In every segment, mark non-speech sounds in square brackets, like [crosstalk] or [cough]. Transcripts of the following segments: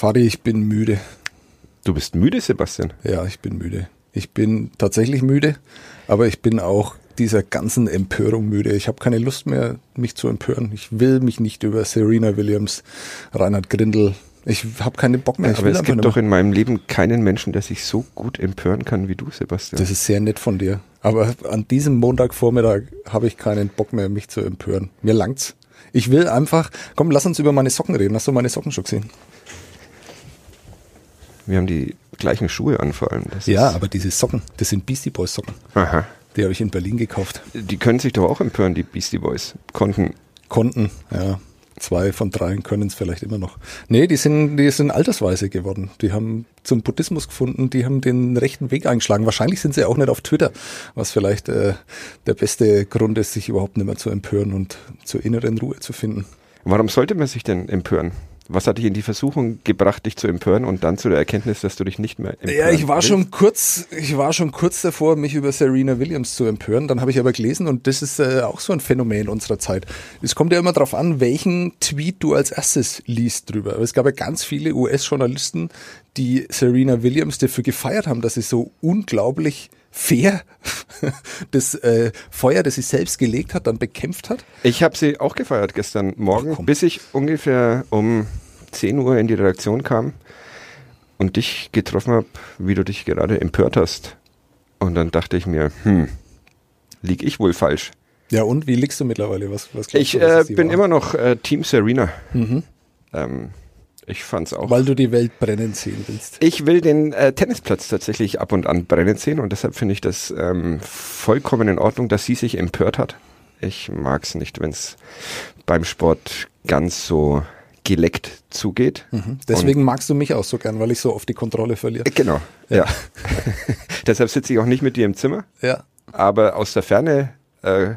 Fadi, ich bin müde. Du bist müde, Sebastian? Ja, ich bin müde. Ich bin tatsächlich müde, aber ich bin auch dieser ganzen Empörung müde. Ich habe keine Lust mehr, mich zu empören. Ich will mich nicht über Serena Williams, Reinhard Grindel, ich habe keinen Bock mehr. Ja, aber es gibt doch in meinem Leben keinen Menschen, der sich so gut empören kann wie du, Sebastian. Das ist sehr nett von dir. Aber an diesem Montagvormittag habe ich keinen Bock mehr, mich zu empören. Mir langt's. Ich will einfach, komm, lass uns über meine Socken reden. Hast du meine Socken schon gesehen? Wir haben die gleichen Schuhe an vor allem. Das ja, aber diese Socken, das sind Beastie Boys Socken. Aha. Die habe ich in Berlin gekauft. Die können sich doch auch empören, die Beastie Boys. Konnten. Konnten, ja. Zwei von dreien können es vielleicht immer noch. Nee, die sind, die sind altersweise geworden. Die haben zum Buddhismus gefunden, die haben den rechten Weg eingeschlagen. Wahrscheinlich sind sie auch nicht auf Twitter, was vielleicht äh, der beste Grund ist, sich überhaupt nicht mehr zu empören und zur inneren Ruhe zu finden. Warum sollte man sich denn empören? Was hat dich in die Versuchung gebracht, dich zu empören und dann zu der Erkenntnis, dass du dich nicht mehr empören Ja, ich war willst? schon kurz, ich war schon kurz davor, mich über Serena Williams zu empören. Dann habe ich aber gelesen und das ist äh, auch so ein Phänomen unserer Zeit. Es kommt ja immer darauf an, welchen Tweet du als erstes liest drüber. Aber es gab ja ganz viele US-Journalisten, die Serena Williams dafür gefeiert haben, dass sie so unglaublich fair [laughs] das äh, Feuer, das sie selbst gelegt hat, dann bekämpft hat? Ich habe sie auch gefeiert gestern Morgen, Ach, bis ich ungefähr um 10 Uhr in die Redaktion kam und dich getroffen habe, wie du dich gerade empört hast. Und dann dachte ich mir, hm, lieg ich wohl falsch. Ja, und wie liegst du mittlerweile? Was, was ich du, äh, bin war? immer noch äh, Team Serena. Mhm. Ähm, ich fand's auch. Weil du die Welt brennen sehen willst. Ich will den äh, Tennisplatz tatsächlich ab und an brennen sehen und deshalb finde ich das ähm, vollkommen in Ordnung, dass sie sich empört hat. Ich mag's nicht, wenn's beim Sport ganz so geleckt zugeht. Mhm. Deswegen und magst du mich auch so gern, weil ich so oft die Kontrolle verliere. Äh, genau, ja. ja. [laughs] deshalb sitze ich auch nicht mit dir im Zimmer. Ja. Aber aus der Ferne äh,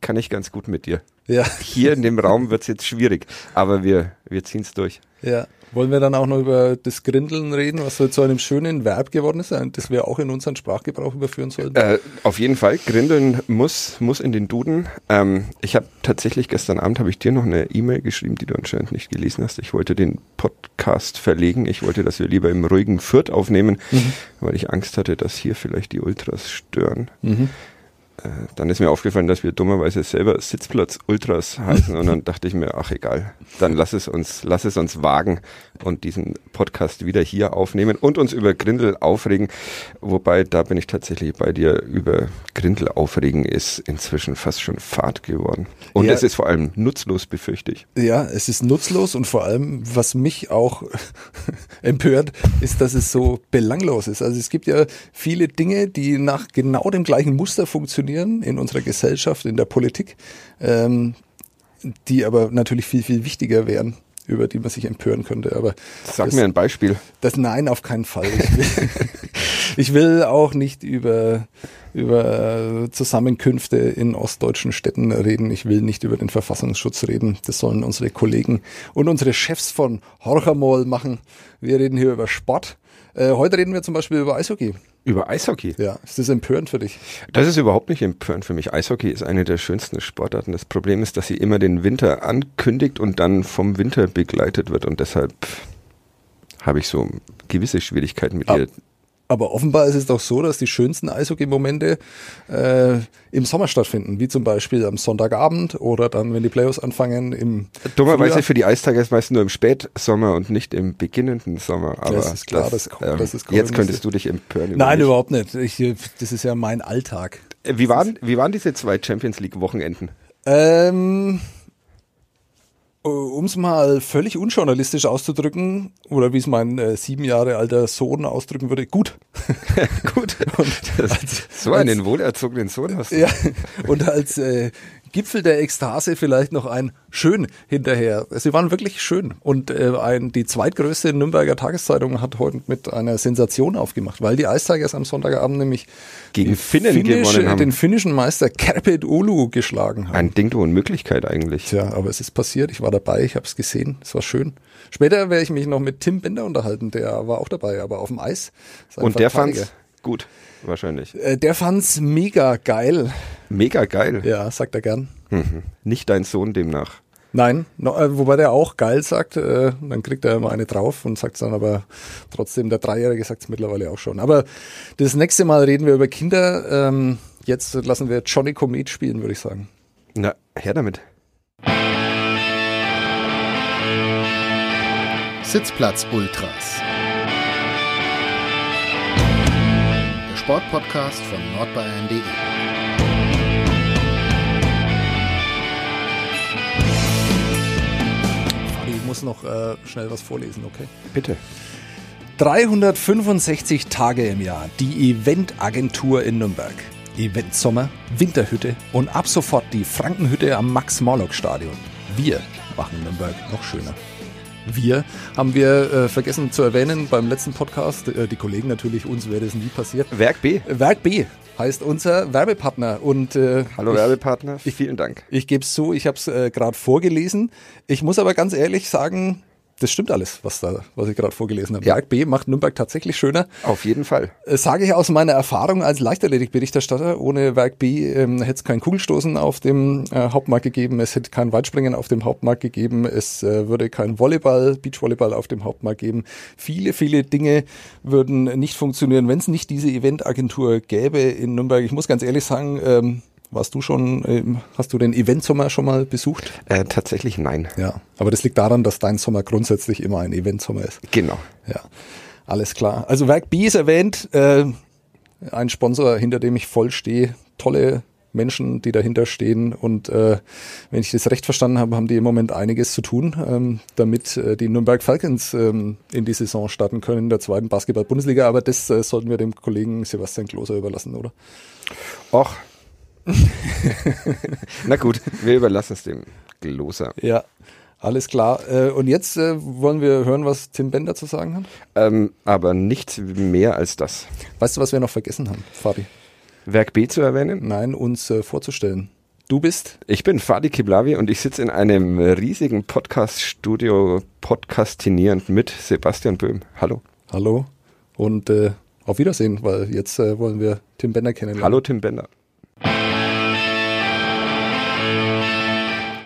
kann ich ganz gut mit dir. Ja. Hier in dem Raum wird's jetzt schwierig, aber wir, wir ziehen's durch. Ja. Wollen wir dann auch noch über das Grindeln reden, was so zu einem schönen Verb geworden ist, das wir auch in unseren Sprachgebrauch überführen sollten? Äh, auf jeden Fall. Grindeln muss, muss in den Duden. Ähm, ich habe tatsächlich gestern Abend habe ich dir noch eine E-Mail geschrieben, die du anscheinend nicht gelesen hast. Ich wollte den Podcast verlegen. Ich wollte, dass wir lieber im ruhigen Fürth aufnehmen, mhm. weil ich Angst hatte, dass hier vielleicht die Ultras stören. Mhm. Äh, dann ist mir aufgefallen, dass wir dummerweise selber Sitzplatz Ultras [laughs] heißen und dann dachte ich mir, ach egal, dann lass es uns, lass es uns wagen und diesen Podcast wieder hier aufnehmen und uns über Grindel aufregen. Wobei, da bin ich tatsächlich bei dir, über Grindel aufregen ist inzwischen fast schon Fahrt geworden. Und ja. es ist vor allem nutzlos, befürchte ich. Ja, es ist nutzlos und vor allem, was mich auch [laughs] empört, ist, dass es so belanglos ist. Also es gibt ja viele Dinge, die nach genau dem gleichen Muster funktionieren in unserer Gesellschaft, in der Politik, ähm, die aber natürlich viel, viel wichtiger wären über die man sich empören könnte. Aber Sag das, mir ein Beispiel. Das nein, auf keinen Fall. Ich will, [laughs] ich will auch nicht über, über Zusammenkünfte in ostdeutschen Städten reden. Ich will nicht über den Verfassungsschutz reden. Das sollen unsere Kollegen und unsere Chefs von Horchamol machen. Wir reden hier über Sport. Äh, heute reden wir zum Beispiel über Eishockey. Über Eishockey? Ja. Ist das empörend für dich? Das ist überhaupt nicht empörend für mich. Eishockey ist eine der schönsten Sportarten. Das Problem ist, dass sie immer den Winter ankündigt und dann vom Winter begleitet wird. Und deshalb habe ich so gewisse Schwierigkeiten mit ihr aber offenbar ist es doch so, dass die schönsten Eishockey-Momente äh, im Sommer stattfinden, wie zum Beispiel am Sonntagabend oder dann, wenn die Playoffs anfangen im Dummerweise für die Eistage meistens nur im Spätsommer und nicht im beginnenden Sommer. Aber das ist klar, das, das, ähm, das ist Jetzt könntest du dich empören. Nein, überhaupt nicht. Ich, das ist ja mein Alltag. Äh, wie waren, wie waren diese zwei Champions League-Wochenenden? Ähm um es mal völlig unjournalistisch auszudrücken, oder wie es mein äh, sieben Jahre alter Sohn ausdrücken würde, gut. [laughs] gut. [laughs] Und [laughs] als, so einen als, wohlerzogenen Sohn hast du. Ja, und als äh, Gipfel der Ekstase vielleicht noch ein schön hinterher. Sie waren wirklich schön. Und äh, ein, die zweitgrößte Nürnberger Tageszeitung hat heute mit einer Sensation aufgemacht, weil die Ice Tigers am Sonntagabend nämlich gegen Finnen Finnisch, gewonnen haben. den finnischen Meister Kerpet Ulu geschlagen haben. Ein Ding der Unmöglichkeit eigentlich. Tja, aber es ist passiert. Ich war dabei, ich habe es gesehen. Es war schön. Später werde ich mich noch mit Tim Bender unterhalten, der war auch dabei, aber auf dem Eis. Und der fand's gut wahrscheinlich. Äh, der fand's mega geil. Mega geil? Ja, sagt er gern. Mhm. Nicht dein Sohn demnach. Nein, no, äh, wobei der auch geil sagt, äh, dann kriegt er immer eine drauf und sagt es dann aber trotzdem, der Dreijährige sagt es mittlerweile auch schon. Aber das nächste Mal reden wir über Kinder. Ähm, jetzt lassen wir Johnny Comet spielen, würde ich sagen. Na, her damit. Sitzplatz Ultras. Sportpodcast von nordbayern.de. Fadi, ich muss noch äh, schnell was vorlesen, okay? Bitte. 365 Tage im Jahr die Eventagentur in Nürnberg. Event Sommer, Winterhütte und ab sofort die Frankenhütte am Max-Morlock-Stadion. Wir machen Nürnberg noch schöner. Wir haben wir äh, vergessen zu erwähnen beim letzten Podcast. Äh, die Kollegen natürlich, uns wäre das nie passiert. Werk B. Werk B heißt unser Werbepartner. Und, äh, Hallo ich, Werbepartner, vielen Dank. Ich gebe es zu, ich habe es äh, gerade vorgelesen. Ich muss aber ganz ehrlich sagen, das stimmt alles, was da, was ich gerade vorgelesen habe. Ja. Werk B macht Nürnberg tatsächlich schöner. Auf jeden Fall. Äh, Sage ich aus meiner Erfahrung als Leichtathletik-Berichterstatter. Ohne Werk B ähm, hätte es kein Kugelstoßen auf dem äh, Hauptmarkt gegeben, es hätte kein Weitspringen auf dem Hauptmarkt gegeben, es äh, würde kein Volleyball, Beachvolleyball auf dem Hauptmarkt geben. Viele, viele Dinge würden nicht funktionieren, wenn es nicht diese Eventagentur gäbe in Nürnberg. Ich muss ganz ehrlich sagen, ähm, warst du schon, ähm, hast du den Eventsommer schon mal besucht? Äh, tatsächlich nein. Ja, aber das liegt daran, dass dein Sommer grundsätzlich immer ein Eventsommer ist. Genau. Ja, alles klar. Also Werk B ist erwähnt, äh, ein Sponsor, hinter dem ich voll stehe. Tolle Menschen, die dahinter stehen. Und äh, wenn ich das recht verstanden habe, haben die im Moment einiges zu tun, ähm, damit äh, die Nürnberg Falcons ähm, in die Saison starten können in der zweiten Basketball-Bundesliga. Aber das äh, sollten wir dem Kollegen Sebastian Kloser überlassen, oder? Och. [laughs] Na gut, wir überlassen es dem Gloser. Ja. Alles klar. Äh, und jetzt äh, wollen wir hören, was Tim Bender zu sagen hat. Ähm, aber nichts mehr als das. Weißt du, was wir noch vergessen haben, Fabi? Werk B zu erwähnen? Nein, uns äh, vorzustellen. Du bist? Ich bin Fadi Kiblavi und ich sitze in einem riesigen Podcast-Studio podcastinierend mit Sebastian Böhm. Hallo. Hallo. Und äh, auf Wiedersehen, weil jetzt äh, wollen wir Tim Bender kennenlernen. Hallo Tim Bender.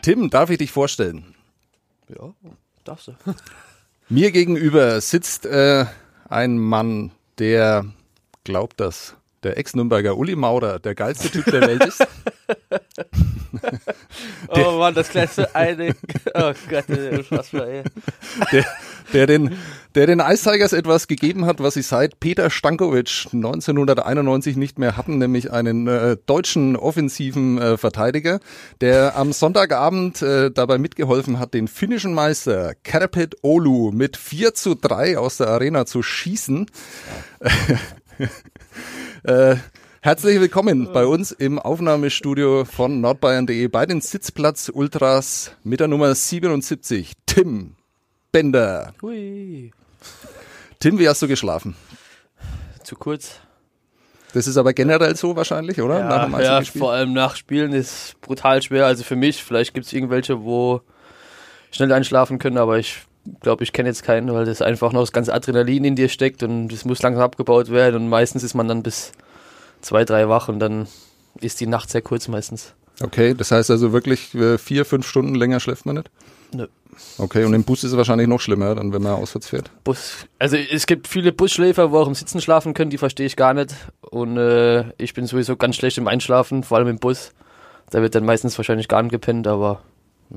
Tim, darf ich dich vorstellen? Ja, darfst du. [laughs] Mir gegenüber sitzt äh, ein Mann, der glaubt, dass der Ex-Nürnberger Uli Maurer der geilste Typ der Welt ist. [laughs] oh Mann, das kleinste eine. Oh Gott, was war ey. der, der, den, der den Ice Tigers etwas gegeben hat, was sie seit Peter Stankovic 1991 nicht mehr hatten, nämlich einen äh, deutschen offensiven äh, Verteidiger, der am Sonntagabend äh, dabei mitgeholfen hat, den finnischen Meister Kärpät Oulu mit 4 zu 3 aus der Arena zu schießen. [laughs] äh, Herzlich willkommen bei uns im Aufnahmestudio von nordbayern.de bei den Sitzplatz Ultras mit der Nummer 77, Tim Bender. Hui. Tim, wie hast du geschlafen? Zu kurz. Das ist aber generell so wahrscheinlich, oder? Ja, dem ja vor allem nach Spielen ist brutal schwer. Also für mich, vielleicht gibt es irgendwelche, wo schnell einschlafen können, aber ich glaube, ich kenne jetzt keinen, weil das einfach noch das ganze Adrenalin in dir steckt und das muss langsam abgebaut werden und meistens ist man dann bis zwei, drei wach und dann ist die Nacht sehr kurz meistens. Okay, das heißt also wirklich äh, vier, fünf Stunden länger schläft man nicht? Nö. Okay, und im Bus ist es wahrscheinlich noch schlimmer, dann wenn man auswärts fährt. Bus. Also es gibt viele Busschläfer, wo auch im Sitzen schlafen können, die verstehe ich gar nicht. Und äh, ich bin sowieso ganz schlecht im Einschlafen, vor allem im Bus. Da wird dann meistens wahrscheinlich gar nicht gepennt, aber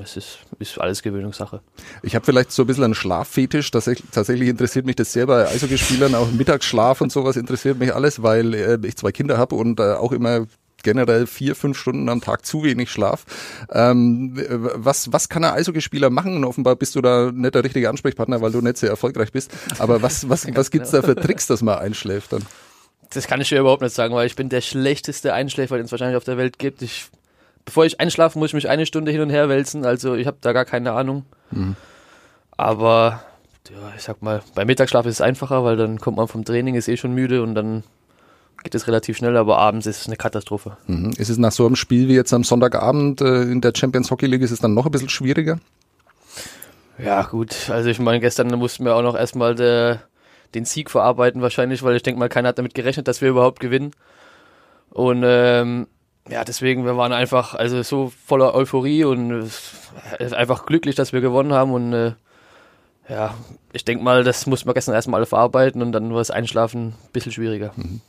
es ist, ist alles Gewöhnungssache. Ich habe vielleicht so ein bisschen einen Schlaffetisch. Tatsächlich, tatsächlich interessiert mich das sehr bei Eishockeyspielern. Auch Mittagsschlaf und sowas interessiert mich alles, weil äh, ich zwei Kinder habe und äh, auch immer generell vier, fünf Stunden am Tag zu wenig Schlaf. Ähm, was, was kann ein Eishockeyspieler machen? Und offenbar bist du da nicht der richtige Ansprechpartner, weil du nicht sehr erfolgreich bist. Aber was, was, [laughs] was gibt's da für Tricks, dass man einschläft dann? Das kann ich dir überhaupt nicht sagen, weil ich bin der schlechteste Einschläfer, den es wahrscheinlich auf der Welt gibt. Ich, bevor ich einschlafe, muss ich mich eine Stunde hin und her wälzen. Also ich habe da gar keine Ahnung. Mhm. Aber ja, ich sag mal, beim Mittagsschlaf ist es einfacher, weil dann kommt man vom Training, ist eh schon müde und dann geht es relativ schnell, aber abends ist es eine Katastrophe. Mhm. Ist es nach so einem Spiel wie jetzt am Sonntagabend äh, in der Champions Hockey League, ist es dann noch ein bisschen schwieriger? Ja, gut. Also ich meine, gestern mussten wir auch noch erstmal der, den Sieg verarbeiten wahrscheinlich, weil ich denke mal, keiner hat damit gerechnet, dass wir überhaupt gewinnen. Und ähm, ja, deswegen, wir waren einfach also so voller Euphorie und äh, einfach glücklich, dass wir gewonnen haben und äh, ja, ich denke mal, das mussten wir gestern erstmal alle verarbeiten und dann war das Einschlafen ein bisschen schwieriger. Mhm.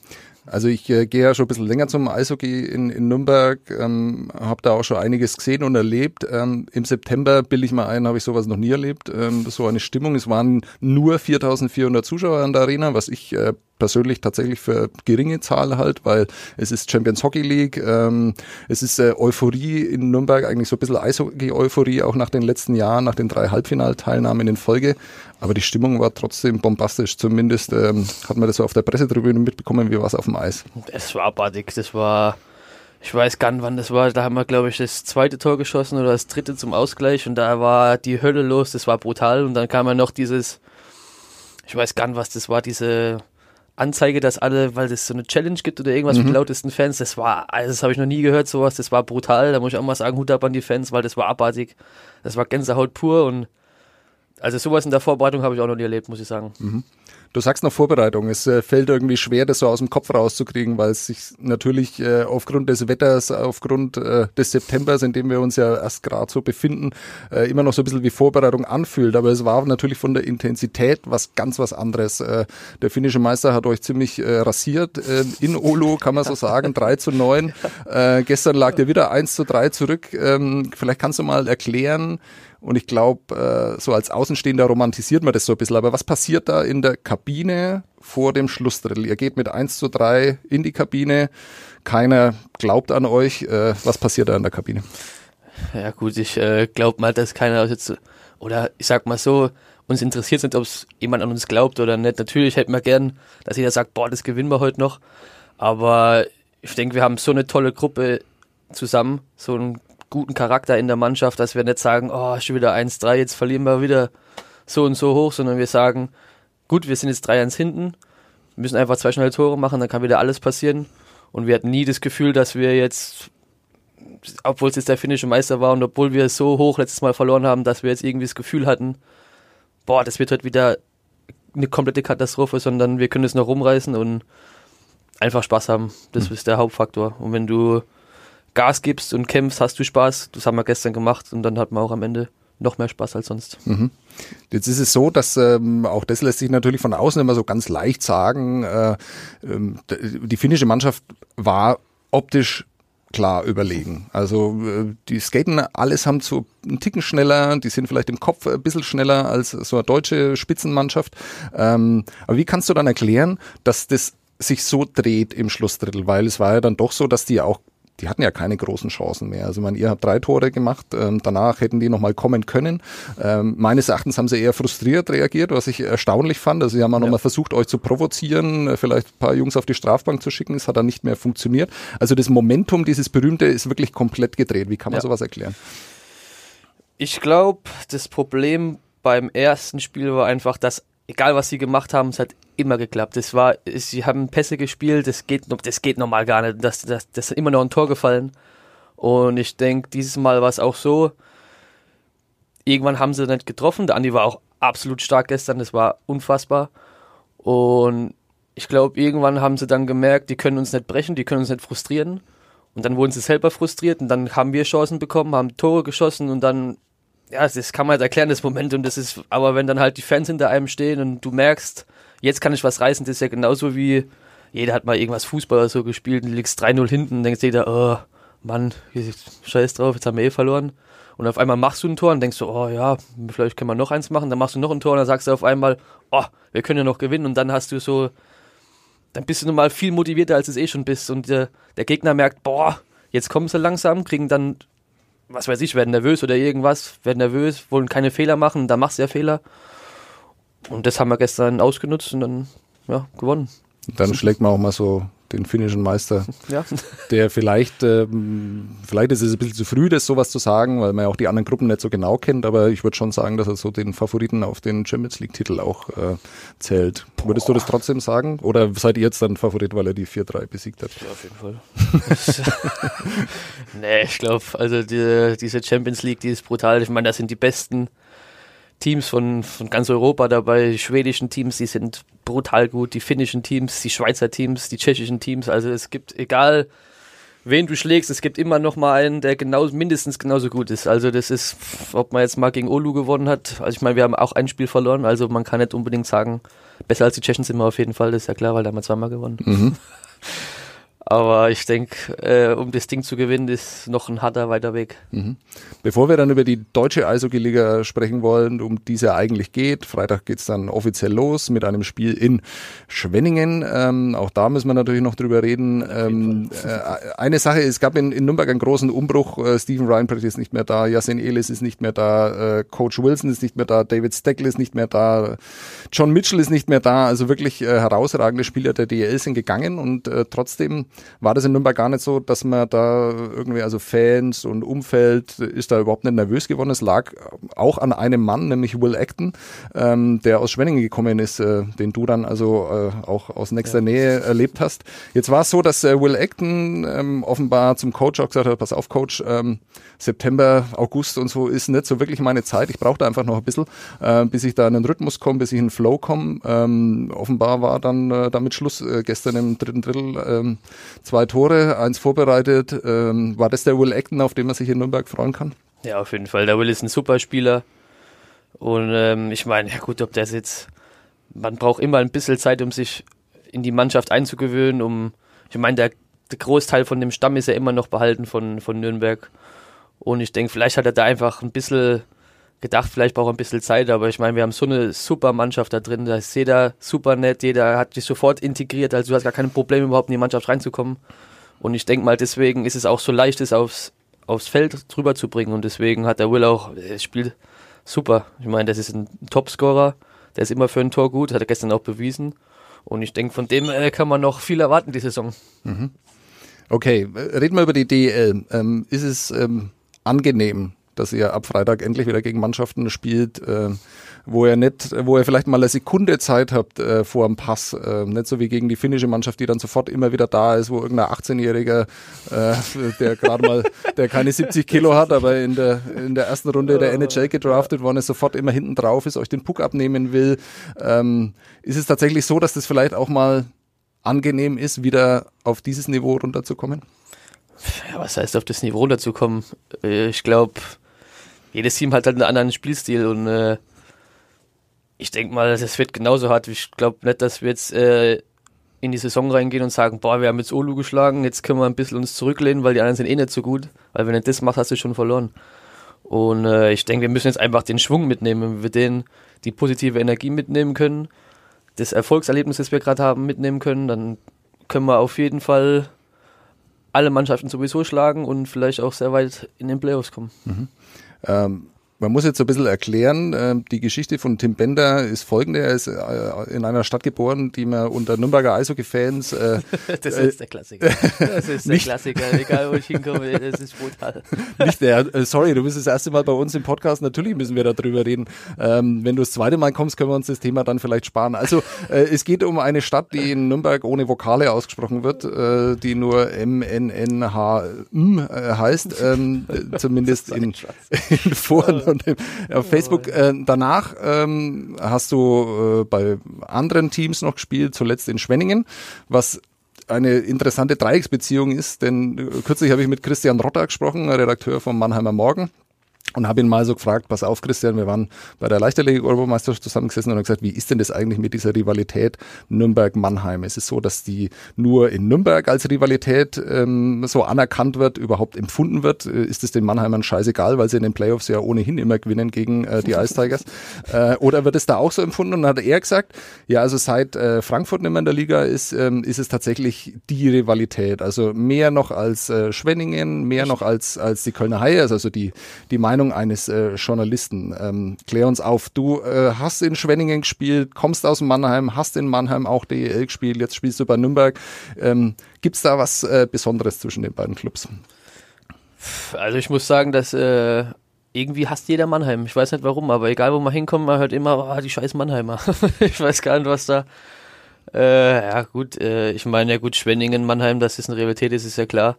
Also ich äh, gehe ja schon ein bisschen länger zum Eishockey in, in Nürnberg, ähm, habe da auch schon einiges gesehen und erlebt. Ähm, Im September, bilde ich mal ein, habe ich sowas noch nie erlebt. Ähm, so eine Stimmung. Es waren nur 4.400 Zuschauer an der Arena, was ich äh, persönlich tatsächlich für geringe Zahl halt, weil es ist Champions Hockey League, ähm, es ist äh, Euphorie in Nürnberg, eigentlich so ein bisschen Eishockey-Euphorie, auch nach den letzten Jahren, nach den drei Halbfinalteilnahmen in Folge. Aber die Stimmung war trotzdem bombastisch, zumindest ähm, hat man das so auf der Pressetribüne mitbekommen, wie war es auf dem Eis. Es war abartig, das war, ich weiß gar nicht wann das war, da haben wir glaube ich das zweite Tor geschossen oder das dritte zum Ausgleich und da war die Hölle los, das war brutal und dann kam ja noch dieses, ich weiß gar nicht was das war, diese Anzeige, dass alle, weil es so eine Challenge gibt oder irgendwas mhm. für die lautesten Fans, das war, also das habe ich noch nie gehört, sowas, das war brutal. Da muss ich auch mal sagen, Hut ab an die Fans, weil das war abartig. Das war Gänsehaut pur und also sowas in der Vorbereitung habe ich auch noch nie erlebt, muss ich sagen. Mhm. Du sagst noch Vorbereitung. Es äh, fällt irgendwie schwer, das so aus dem Kopf rauszukriegen, weil es sich natürlich äh, aufgrund des Wetters, aufgrund äh, des Septembers, in dem wir uns ja erst gerade so befinden, äh, immer noch so ein bisschen wie Vorbereitung anfühlt. Aber es war natürlich von der Intensität was ganz was anderes. Äh, der finnische Meister hat euch ziemlich äh, rasiert. in Olo kann man so [laughs] sagen, 3 zu 9. gestern lag der wieder 1 zu 3 zurück. Ähm, vielleicht kannst du mal erklären, und ich glaube, äh, so als Außenstehender romantisiert man das so ein bisschen. Aber was passiert da in der Kabine vor dem Schlussdrittel? Ihr geht mit 1 zu 3 in die Kabine. Keiner glaubt an euch. Äh, was passiert da in der Kabine? Ja gut, ich äh, glaube mal, dass keiner jetzt, oder ich sag mal so, uns interessiert nicht, ob es jemand an uns glaubt oder nicht. Natürlich hätten wir gern, dass jeder sagt, boah, das gewinnen wir heute noch. Aber ich denke, wir haben so eine tolle Gruppe zusammen, so ein guten Charakter in der Mannschaft, dass wir nicht sagen, oh, schon wieder 1-3, jetzt verlieren wir wieder so und so hoch, sondern wir sagen, gut, wir sind jetzt 3-1 hinten, müssen einfach zwei schnelle Tore machen, dann kann wieder alles passieren. Und wir hatten nie das Gefühl, dass wir jetzt, obwohl es jetzt der finnische Meister war und obwohl wir so hoch letztes Mal verloren haben, dass wir jetzt irgendwie das Gefühl hatten, boah, das wird heute wieder eine komplette Katastrophe, sondern wir können es noch rumreißen und einfach Spaß haben. Das mhm. ist der Hauptfaktor. Und wenn du Gas gibst und kämpfst, hast du Spaß. Das haben wir gestern gemacht und dann hat man auch am Ende noch mehr Spaß als sonst. Mhm. Jetzt ist es so, dass ähm, auch das lässt sich natürlich von außen immer so ganz leicht sagen. Äh, ähm, die finnische Mannschaft war optisch klar überlegen. Also äh, die skaten alles haben so einen Ticken schneller, die sind vielleicht im Kopf ein bisschen schneller als so eine deutsche Spitzenmannschaft. Ähm, aber wie kannst du dann erklären, dass das sich so dreht im Schlussdrittel? Weil es war ja dann doch so, dass die auch die hatten ja keine großen Chancen mehr. Also ich meine, ihr habt drei Tore gemacht, ähm, danach hätten die nochmal kommen können. Ähm, meines Erachtens haben sie eher frustriert reagiert, was ich erstaunlich fand. Also sie haben auch ja. nochmal versucht, euch zu provozieren, vielleicht ein paar Jungs auf die Strafbank zu schicken. Es hat dann nicht mehr funktioniert. Also das Momentum, dieses berühmte, ist wirklich komplett gedreht. Wie kann man ja. sowas erklären? Ich glaube, das Problem beim ersten Spiel war einfach, dass egal was sie gemacht haben, es hat immer geklappt. Das war, sie haben Pässe gespielt, das geht, das geht normal gar nicht. Das, das, das ist immer noch ein Tor gefallen. Und ich denke, dieses Mal war es auch so. Irgendwann haben sie nicht getroffen. Der Andi war auch absolut stark gestern, das war unfassbar. Und ich glaube, irgendwann haben sie dann gemerkt, die können uns nicht brechen, die können uns nicht frustrieren. Und dann wurden sie selber frustriert und dann haben wir Chancen bekommen, haben Tore geschossen und dann, ja, das kann man halt erklären, das Moment. Das ist, aber wenn dann halt die Fans hinter einem stehen und du merkst, jetzt kann ich was reißen, das ist ja genauso wie, jeder hat mal irgendwas Fußball oder so gespielt und liegst 3-0 hinten und denkst jeder, oh, Mann, scheiß drauf, jetzt haben wir eh verloren. Und auf einmal machst du ein Tor und denkst so, oh ja, vielleicht können wir noch eins machen, dann machst du noch ein Tor und dann sagst du auf einmal, oh, wir können ja noch gewinnen und dann hast du so, dann bist du nochmal viel motivierter, als es eh schon bist und der, der Gegner merkt, boah, jetzt kommen sie langsam, kriegen dann, was weiß ich, werden nervös oder irgendwas, werden nervös, wollen keine Fehler machen, dann machst du ja Fehler und das haben wir gestern ausgenutzt und dann ja, gewonnen. Dann schlägt man auch mal so den finnischen Meister, [laughs] ja. der vielleicht, ähm, vielleicht ist es ein bisschen zu früh, das sowas zu sagen, weil man ja auch die anderen Gruppen nicht so genau kennt, aber ich würde schon sagen, dass er so den Favoriten auf den Champions League-Titel auch äh, zählt. Boah. Würdest du das trotzdem sagen? Oder seid ihr jetzt dann Favorit, weil er die 4-3 besiegt hat? Ja, auf jeden Fall. [laughs] nee, ich glaube, also die, diese Champions League, die ist brutal. Ich meine, das sind die besten Teams von, von ganz Europa dabei, die schwedischen Teams, die sind brutal gut, die finnischen Teams, die Schweizer Teams, die tschechischen Teams. Also es gibt, egal wen du schlägst, es gibt immer noch mal einen, der genau, mindestens genauso gut ist. Also das ist, ob man jetzt mal gegen Olu gewonnen hat. Also ich meine, wir haben auch ein Spiel verloren, also man kann nicht unbedingt sagen, besser als die Tschechen sind wir auf jeden Fall, das ist ja klar, weil da haben wir zweimal gewonnen. Mhm. [laughs] Aber ich denke, äh, um das Ding zu gewinnen, ist noch ein harter weiter Weg. Mhm. Bevor wir dann über die deutsche Eishockey-Liga sprechen wollen, um die es ja eigentlich geht, Freitag geht's dann offiziell los mit einem Spiel in Schwenningen. Ähm, auch da müssen wir natürlich noch drüber reden. Ähm, äh, eine Sache, es gab in, in Nürnberg einen großen Umbruch. Äh, Steven Reinprecht ist nicht mehr da, Yasin Elis ist nicht mehr da, äh, Coach Wilson ist nicht mehr da, David Steckle ist nicht mehr da, John Mitchell ist nicht mehr da. Also wirklich äh, herausragende Spieler der DL sind gegangen und äh, trotzdem war das in Nürnberg gar nicht so, dass man da irgendwie, also Fans und Umfeld ist da überhaupt nicht nervös geworden. Es lag auch an einem Mann, nämlich Will Acton, ähm, der aus Schwenningen gekommen ist, äh, den du dann also äh, auch aus nächster ja. Nähe erlebt hast. Jetzt war es so, dass äh, Will Acton ähm, offenbar zum Coach auch gesagt hat, pass auf Coach, ähm, September, August und so ist nicht so wirklich meine Zeit. Ich brauche da einfach noch ein bisschen, äh, bis ich da in den Rhythmus komme, bis ich in den Flow komme. Ähm, offenbar war dann äh, damit Schluss äh, gestern im dritten Drittel. Ähm, zwei Tore, eins vorbereitet. Ähm, war das der Will Acton, auf den man sich in Nürnberg freuen kann? Ja, auf jeden Fall. Der Will ist ein super Spieler. Und ähm, ich meine, ja gut, ob der jetzt, man braucht immer ein bisschen Zeit, um sich in die Mannschaft einzugewöhnen, um, ich meine, der, der Großteil von dem Stamm ist ja immer noch behalten von, von Nürnberg. Und ich denke, vielleicht hat er da einfach ein bisschen gedacht, vielleicht braucht er ein bisschen Zeit, aber ich meine, wir haben so eine super Mannschaft da drin, da ist jeder super nett, jeder hat sich sofort integriert, also du hast gar kein Problem überhaupt in die Mannschaft reinzukommen. Und ich denke mal, deswegen ist es auch so leicht, es aufs, aufs Feld drüber zu bringen und deswegen hat der Will auch, er spielt super. Ich meine, das ist ein Topscorer, der ist immer für ein Tor gut, hat er gestern auch bewiesen. Und ich denke, von dem äh, kann man noch viel erwarten, die Saison. Mhm. Okay, reden wir über die DEL. Ähm, ist es ähm, angenehm, dass ihr ab Freitag endlich wieder gegen Mannschaften spielt, äh, wo ihr nicht, wo ihr vielleicht mal eine Sekunde Zeit habt äh, vor dem Pass, äh, nicht so wie gegen die finnische Mannschaft, die dann sofort immer wieder da ist, wo irgendein 18-Jähriger, äh, der gerade mal, der keine 70 Kilo hat, aber in der in der ersten Runde der NHL gedraftet worden ist, sofort immer hinten drauf ist, euch den Puck abnehmen will. Ähm, ist es tatsächlich so, dass das vielleicht auch mal angenehm ist, wieder auf dieses Niveau runterzukommen? Ja, was heißt auf das Niveau runterzukommen? Äh, ich glaube, jedes Team hat halt einen anderen Spielstil und äh, ich denke mal, das wird genauso hart. Ich glaube nicht, dass wir jetzt äh, in die Saison reingehen und sagen, boah, wir haben jetzt Olu geschlagen, jetzt können wir ein bisschen uns zurücklehnen, weil die anderen sind eh nicht so gut. Weil wenn du das machst, hast du schon verloren. Und äh, ich denke, wir müssen jetzt einfach den Schwung mitnehmen. Wenn wir den die positive Energie mitnehmen können, das Erfolgserlebnis, das wir gerade haben, mitnehmen können, dann können wir auf jeden Fall alle Mannschaften sowieso schlagen und vielleicht auch sehr weit in den Playoffs kommen. Mhm. Ähm, man muss jetzt so ein bisschen erklären, äh, die Geschichte von Tim Bender ist folgende. Er ist äh, in einer Stadt geboren, die man unter Nürnberger Eishockey-Fans... Äh, [laughs] das ist der Klassiker. Das ist der Klassiker, egal wo ich hinkomme, das ist brutal. [laughs] Nicht der, äh, sorry, du bist das erste Mal bei uns im Podcast, natürlich müssen wir darüber reden. Ähm, wenn du das zweite Mal kommst, können wir uns das Thema dann vielleicht sparen. Also äh, es geht um eine Stadt, die in Nürnberg ohne Vokale ausgesprochen wird, äh, die nur M-N-N-H-M äh, heißt, ähm, zumindest [laughs] in, in Vor- und auf Facebook. Äh, danach ähm, hast du äh, bei anderen Teams noch gespielt, zuletzt in Schwenningen, was eine interessante Dreiecksbeziehung ist, denn äh, kürzlich habe ich mit Christian Rotter gesprochen, Redakteur vom Mannheimer Morgen und habe ihn mal so gefragt, pass auf Christian, wir waren bei der Leichtathletik-Europameisterschaft zusammengesessen und haben gesagt, wie ist denn das eigentlich mit dieser Rivalität Nürnberg-Mannheim? Es ist so, dass die nur in Nürnberg als Rivalität ähm, so anerkannt wird, überhaupt empfunden wird. Äh, ist es den Mannheimern scheißegal, weil sie in den Playoffs ja ohnehin immer gewinnen gegen äh, die Ice Tigers? [laughs] äh, oder wird es da auch so empfunden? Und dann hat er gesagt, ja, also seit äh, Frankfurt nicht mehr in der Liga ist, ähm, ist es tatsächlich die Rivalität. Also mehr noch als äh, Schwenningen, mehr noch als, als die Kölner Haie, also die, die Meinung Meinung eines äh, Journalisten. Ähm, klär uns auf. Du äh, hast in Schwenningen gespielt, kommst aus Mannheim, hast in Mannheim auch DEL gespielt, jetzt spielst du bei Nürnberg. Ähm, Gibt es da was äh, Besonderes zwischen den beiden Clubs? Also ich muss sagen, dass äh, irgendwie hasst jeder Mannheim. Ich weiß nicht warum, aber egal wo man hinkommt, man hört immer, oh, die scheiß Mannheimer. [laughs] ich weiß gar nicht, was da. Äh, ja gut, äh, ich meine ja gut, Schwenningen, Mannheim, das ist eine Realität, das ist ja klar.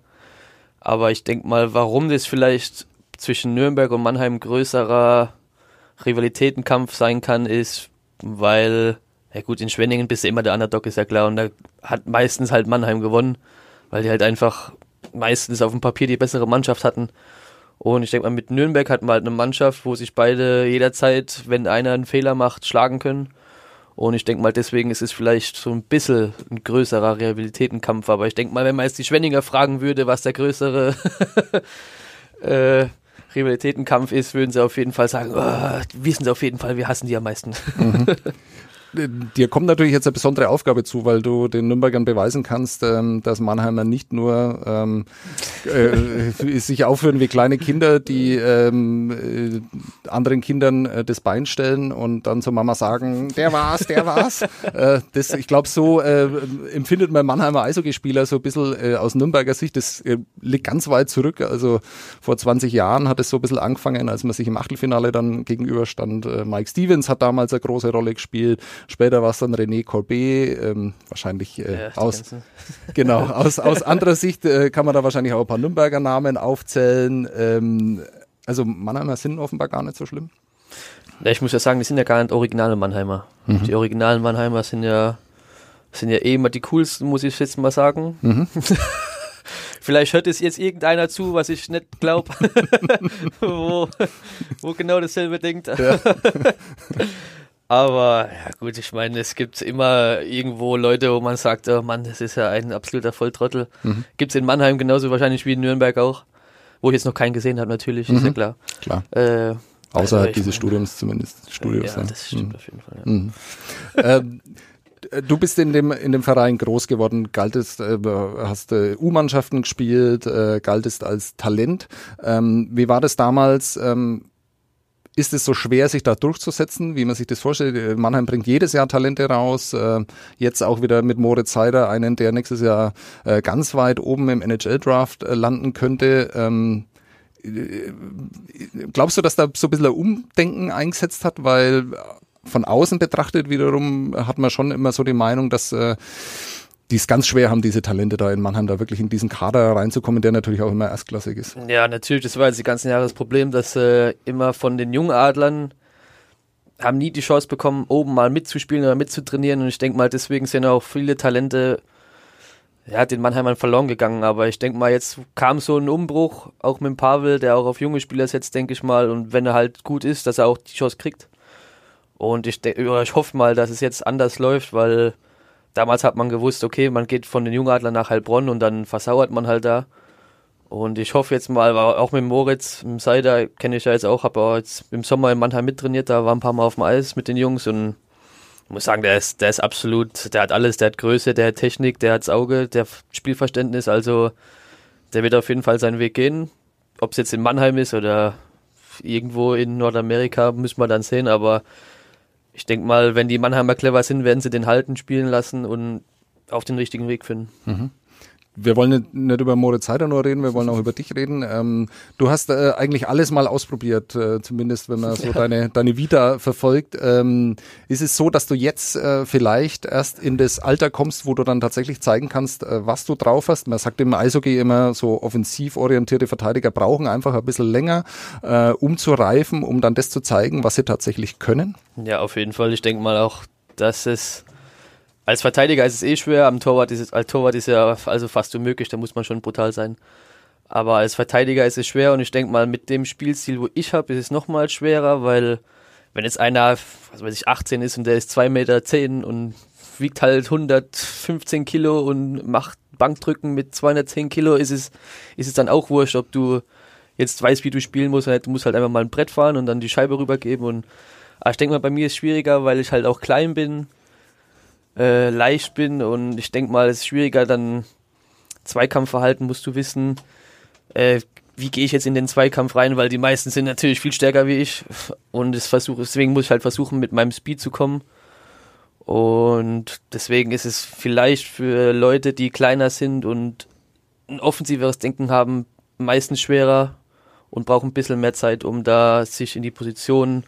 Aber ich denke mal, warum das vielleicht zwischen Nürnberg und Mannheim größerer Rivalitätenkampf sein kann, ist, weil, ja gut, in Schwenningen bist du immer der Underdog, ist ja klar, und da hat meistens halt Mannheim gewonnen, weil die halt einfach meistens auf dem Papier die bessere Mannschaft hatten. Und ich denke mal, mit Nürnberg hatten wir halt eine Mannschaft, wo sich beide jederzeit, wenn einer einen Fehler macht, schlagen können. Und ich denke mal, deswegen ist es vielleicht so ein bisschen ein größerer Rehabilitätenkampf. Aber ich denke mal, wenn man jetzt die Schwenninger fragen würde, was der größere [laughs] äh, Rivalitätenkampf ist, würden sie auf jeden Fall sagen, oh, wissen sie auf jeden Fall, wir hassen die am meisten. Mhm. [laughs] dir kommt natürlich jetzt eine besondere Aufgabe zu, weil du den Nürnbergern beweisen kannst, ähm, dass Mannheimer nicht nur ähm, äh, [laughs] sich aufführen wie kleine Kinder, die ähm, äh, anderen Kindern äh, das Bein stellen und dann zur Mama sagen, der war's, der war's. [laughs] äh, das, ich glaube, so äh, empfindet man Mannheimer Eishockeyspieler so ein bisschen äh, aus Nürnberger Sicht. Das liegt ganz weit zurück. Also vor 20 Jahren hat es so ein bisschen angefangen, als man sich im Achtelfinale dann gegenüberstand. Mike Stevens hat damals eine große Rolle gespielt. Später war es dann René Corbet, ähm, wahrscheinlich äh, ja, aus, [laughs] genau, aus, aus anderer Sicht äh, kann man da wahrscheinlich auch ein paar Nürnberger Namen aufzählen. Ähm, also Mannheimer sind offenbar gar nicht so schlimm. Ja, ich muss ja sagen, die sind ja gar nicht originale Mannheimer. Mhm. Die originalen Mannheimer sind ja, sind ja eh immer die coolsten, muss ich jetzt mal sagen. Mhm. [laughs] Vielleicht hört es jetzt irgendeiner zu, was ich nicht glaube, [laughs] wo, wo genau dasselbe denkt. Ja. Aber ja gut, ich meine, es gibt immer irgendwo Leute, wo man sagt, oh Mann, das ist ja ein absoluter Volltrottel. Mhm. Gibt es in Mannheim genauso wahrscheinlich wie in Nürnberg auch. Wo ich jetzt noch keinen gesehen habe, natürlich, mhm. ist ja klar. Klar. Äh, Außerhalb dieses Studiums zumindest. Studios, ja, das stimmt mhm. auf jeden Fall. Ja. Mhm. ähm, Du bist in dem, in dem Verein groß geworden, galtest, äh, hast äh, U-Mannschaften gespielt, äh, galtest als Talent. Ähm, wie war das damals? Ähm, ist es so schwer, sich da durchzusetzen, wie man sich das vorstellt? Mannheim bringt jedes Jahr Talente raus. Äh, jetzt auch wieder mit Moritz Heider, einen, der nächstes Jahr äh, ganz weit oben im NHL-Draft äh, landen könnte. Ähm, glaubst du, dass da so ein bisschen ein Umdenken eingesetzt hat? Weil von außen betrachtet wiederum hat man schon immer so die Meinung, dass die es ganz schwer haben, diese Talente da in Mannheim, da wirklich in diesen Kader reinzukommen, der natürlich auch immer erstklassig ist. Ja, natürlich, das war jetzt die ganzen Jahre das Problem, dass äh, immer von den Jungadlern haben nie die Chance bekommen, oben mal mitzuspielen oder mitzutrainieren und ich denke mal, deswegen sind auch viele Talente ja, den Mannheimern verloren gegangen, aber ich denke mal, jetzt kam so ein Umbruch, auch mit Pavel, der auch auf junge Spieler setzt, denke ich mal, und wenn er halt gut ist, dass er auch die Chance kriegt. Und ich, ich hoffe mal, dass es jetzt anders läuft, weil damals hat man gewusst, okay, man geht von den Jungadlern nach Heilbronn und dann versauert man halt da. Und ich hoffe jetzt mal, auch mit Moritz, mit Seider kenne ich ja jetzt auch, habe jetzt im Sommer in Mannheim mittrainiert, da war ein paar Mal auf dem Eis mit den Jungs und ich muss sagen, der ist, der ist absolut, der hat alles, der hat Größe, der hat Technik, der hat das Auge, der hat Spielverständnis, also der wird auf jeden Fall seinen Weg gehen. Ob es jetzt in Mannheim ist oder irgendwo in Nordamerika, müssen wir dann sehen, aber ich denke mal, wenn die Mannheimer clever sind, werden sie den halten, spielen lassen und auf den richtigen Weg finden. Mhm wir wollen nicht, nicht über Moritz Heider nur reden, wir wollen auch über dich reden. Ähm, du hast äh, eigentlich alles mal ausprobiert, äh, zumindest wenn man so ja. deine, deine Vita verfolgt. Ähm, ist es so, dass du jetzt äh, vielleicht erst in das Alter kommst, wo du dann tatsächlich zeigen kannst, äh, was du drauf hast? Man sagt im Eishockey immer, so offensiv orientierte Verteidiger brauchen einfach ein bisschen länger, äh, um zu reifen, um dann das zu zeigen, was sie tatsächlich können? Ja, auf jeden Fall. Ich denke mal auch, dass es als Verteidiger ist es eh schwer, am Torwart ist es, als Torwart ist ja also fast unmöglich, da muss man schon brutal sein. Aber als Verteidiger ist es schwer und ich denke mal, mit dem Spielstil, wo ich habe, ist es nochmal schwerer, weil wenn jetzt einer, was weiß ich, 18 ist und der ist 2,10 Meter und wiegt halt 115 Kilo und macht Bankdrücken mit 210 Kilo, ist es, ist es dann auch wurscht, ob du jetzt weißt, wie du spielen musst. Du musst halt einfach mal ein Brett fahren und dann die Scheibe rübergeben. Und, aber ich denke mal, bei mir ist es schwieriger, weil ich halt auch klein bin äh, leicht bin und ich denke mal, es ist schwieriger, dann Zweikampfverhalten musst du wissen, äh, wie gehe ich jetzt in den Zweikampf rein, weil die meisten sind natürlich viel stärker wie ich. Und das versuche, deswegen muss ich halt versuchen, mit meinem Speed zu kommen. Und deswegen ist es vielleicht für Leute, die kleiner sind und ein offensiveres Denken haben, meistens schwerer und brauchen ein bisschen mehr Zeit, um da sich in die Position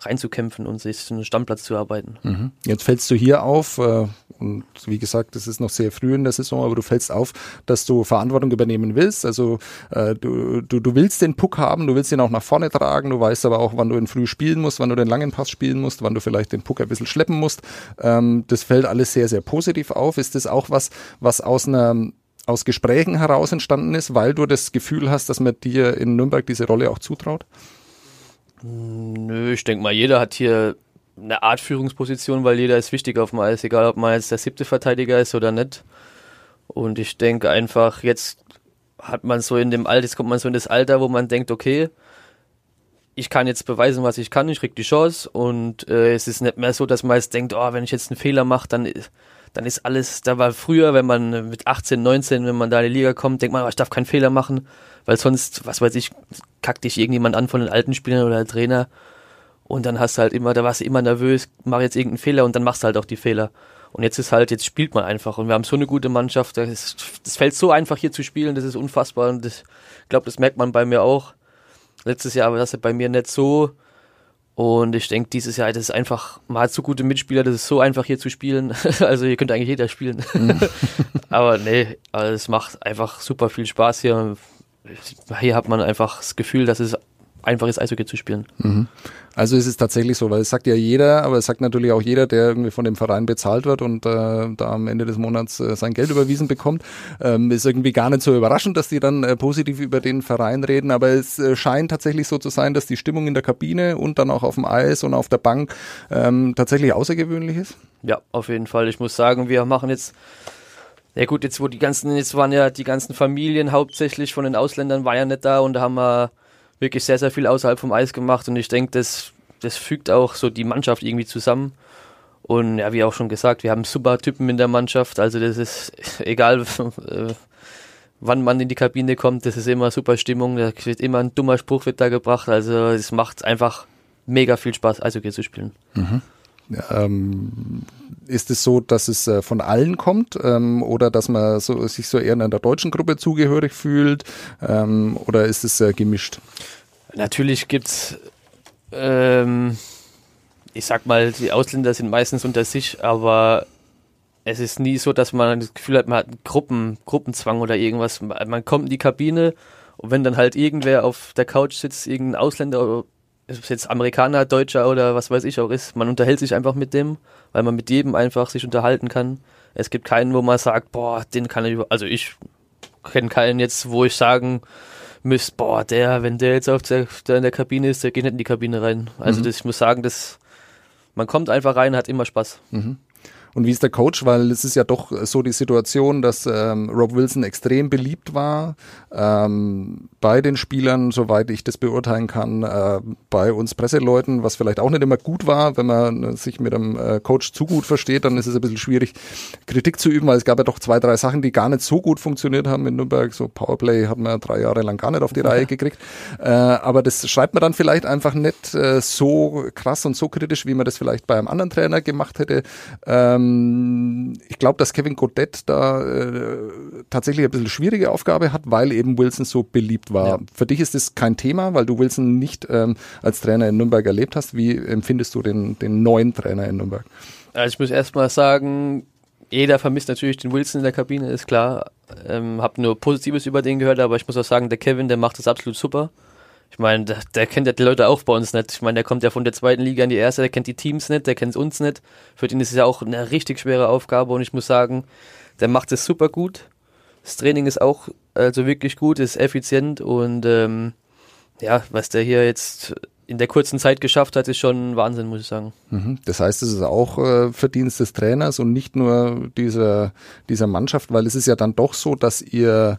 reinzukämpfen und sich zu einem Stammplatz zu arbeiten. Mhm. Jetzt fällst du hier auf äh, und wie gesagt, es ist noch sehr früh in der Saison, aber du fällst auf, dass du Verantwortung übernehmen willst. Also äh, du, du, du willst den Puck haben, du willst ihn auch nach vorne tragen, du weißt aber auch, wann du ihn früh spielen musst, wann du den langen Pass spielen musst, wann du vielleicht den Puck ein bisschen schleppen musst. Ähm, das fällt alles sehr, sehr positiv auf. Ist das auch was, was aus einer aus Gesprächen heraus entstanden ist, weil du das Gefühl hast, dass man dir in Nürnberg diese Rolle auch zutraut? Nö, ich denke mal, jeder hat hier eine Art Führungsposition, weil jeder ist wichtig auf dem Eis, egal ob man jetzt der siebte Verteidiger ist oder nicht. Und ich denke einfach, jetzt hat man so in dem Alter, jetzt kommt man so in das Alter, wo man denkt, okay, ich kann jetzt beweisen, was ich kann, ich krieg die Chance und äh, es ist nicht mehr so, dass man jetzt denkt, oh, wenn ich jetzt einen Fehler mache, dann, dann ist alles, da war früher, wenn man mit 18, 19, wenn man da in die Liga kommt, denkt man, oh, ich darf keinen Fehler machen, weil sonst, was weiß ich, kackt dich irgendjemand an von den alten Spielern oder der Trainer und dann hast du halt immer, da warst du immer nervös, mach jetzt irgendeinen Fehler und dann machst du halt auch die Fehler. Und jetzt ist halt, jetzt spielt man einfach und wir haben so eine gute Mannschaft. Das fällt so einfach hier zu spielen, das ist unfassbar und ich glaube, das merkt man bei mir auch. Letztes Jahr war das bei mir nicht so. Und ich denke, dieses Jahr, das ist einfach, man hat so gute Mitspieler, das ist so einfach hier zu spielen. [laughs] also hier könnte eigentlich jeder spielen. [laughs] Aber nee, also es macht einfach super viel Spaß hier. Hier hat man einfach das Gefühl, dass es einfach ist, Eishockey zu spielen. Mhm. Also ist es tatsächlich so, weil es sagt ja jeder, aber es sagt natürlich auch jeder, der irgendwie von dem Verein bezahlt wird und äh, da am Ende des Monats äh, sein Geld überwiesen bekommt, ähm, ist irgendwie gar nicht so überraschend, dass die dann äh, positiv über den Verein reden, aber es äh, scheint tatsächlich so zu sein, dass die Stimmung in der Kabine und dann auch auf dem Eis und auf der Bank ähm, tatsächlich außergewöhnlich ist. Ja, auf jeden Fall. Ich muss sagen, wir machen jetzt ja gut, jetzt wo die ganzen, jetzt waren ja die ganzen Familien hauptsächlich von den Ausländern war ja nicht da und da haben wir wirklich sehr, sehr viel außerhalb vom Eis gemacht und ich denke, das, das fügt auch so die Mannschaft irgendwie zusammen. Und ja, wie auch schon gesagt, wir haben super Typen in der Mannschaft. Also das ist [laughs] egal, [laughs] äh, wann man in die Kabine kommt, das ist immer super Stimmung. Da wird immer ein dummer Spruch wird da gebracht. Also es macht einfach mega viel Spaß, Eishockey zu spielen. Mhm. Ähm, ist es so, dass es äh, von allen kommt ähm, oder dass man so, sich so eher in der deutschen Gruppe zugehörig fühlt ähm, oder ist es äh, gemischt? Natürlich gibt's, ähm, ich sag mal, die Ausländer sind meistens unter sich, aber es ist nie so, dass man das Gefühl hat, man hat einen Gruppen, Gruppenzwang oder irgendwas. Man kommt in die Kabine und wenn dann halt irgendwer auf der Couch sitzt, irgendein Ausländer ob es jetzt Amerikaner, Deutscher oder was weiß ich auch ist, man unterhält sich einfach mit dem, weil man mit jedem einfach sich unterhalten kann. Es gibt keinen, wo man sagt, boah, den kann ich, also ich kenne keinen jetzt, wo ich sagen müsste, boah, der, wenn der jetzt auf der, der in der Kabine ist, der geht nicht in die Kabine rein. Also mhm. das, ich muss sagen, das, man kommt einfach rein, hat immer Spaß. Mhm. Und wie ist der Coach? Weil es ist ja doch so die Situation, dass ähm, Rob Wilson extrem beliebt war ähm, bei den Spielern, soweit ich das beurteilen kann, äh, bei uns Presseleuten, was vielleicht auch nicht immer gut war. Wenn man sich mit einem äh, Coach zu gut versteht, dann ist es ein bisschen schwierig, Kritik zu üben, weil es gab ja doch zwei, drei Sachen, die gar nicht so gut funktioniert haben in Nürnberg. So Powerplay hat man drei Jahre lang gar nicht auf die Reihe gekriegt. Äh, aber das schreibt man dann vielleicht einfach nicht äh, so krass und so kritisch, wie man das vielleicht bei einem anderen Trainer gemacht hätte. Ähm, ich glaube, dass Kevin Godet da äh, tatsächlich ein bisschen schwierige Aufgabe hat, weil eben Wilson so beliebt war. Ja. Für dich ist das kein Thema, weil du Wilson nicht ähm, als Trainer in Nürnberg erlebt hast. Wie empfindest du den, den neuen Trainer in Nürnberg? Also ich muss erstmal sagen, jeder vermisst natürlich den Wilson in der Kabine, ist klar. Ähm, hab nur Positives über den gehört, aber ich muss auch sagen, der Kevin, der macht das absolut super. Ich meine, der, der, kennt ja die Leute auch bei uns nicht. Ich meine, der kommt ja von der zweiten Liga in die erste, der kennt die Teams nicht, der kennt uns nicht. Für den ist es ja auch eine richtig schwere Aufgabe und ich muss sagen, der macht es super gut. Das Training ist auch also wirklich gut, ist effizient und ähm, ja, was der hier jetzt in der kurzen Zeit geschafft hat, ist schon Wahnsinn, muss ich sagen. Mhm. Das heißt, es ist auch äh, Verdienst des Trainers und nicht nur dieser, dieser Mannschaft, weil es ist ja dann doch so, dass ihr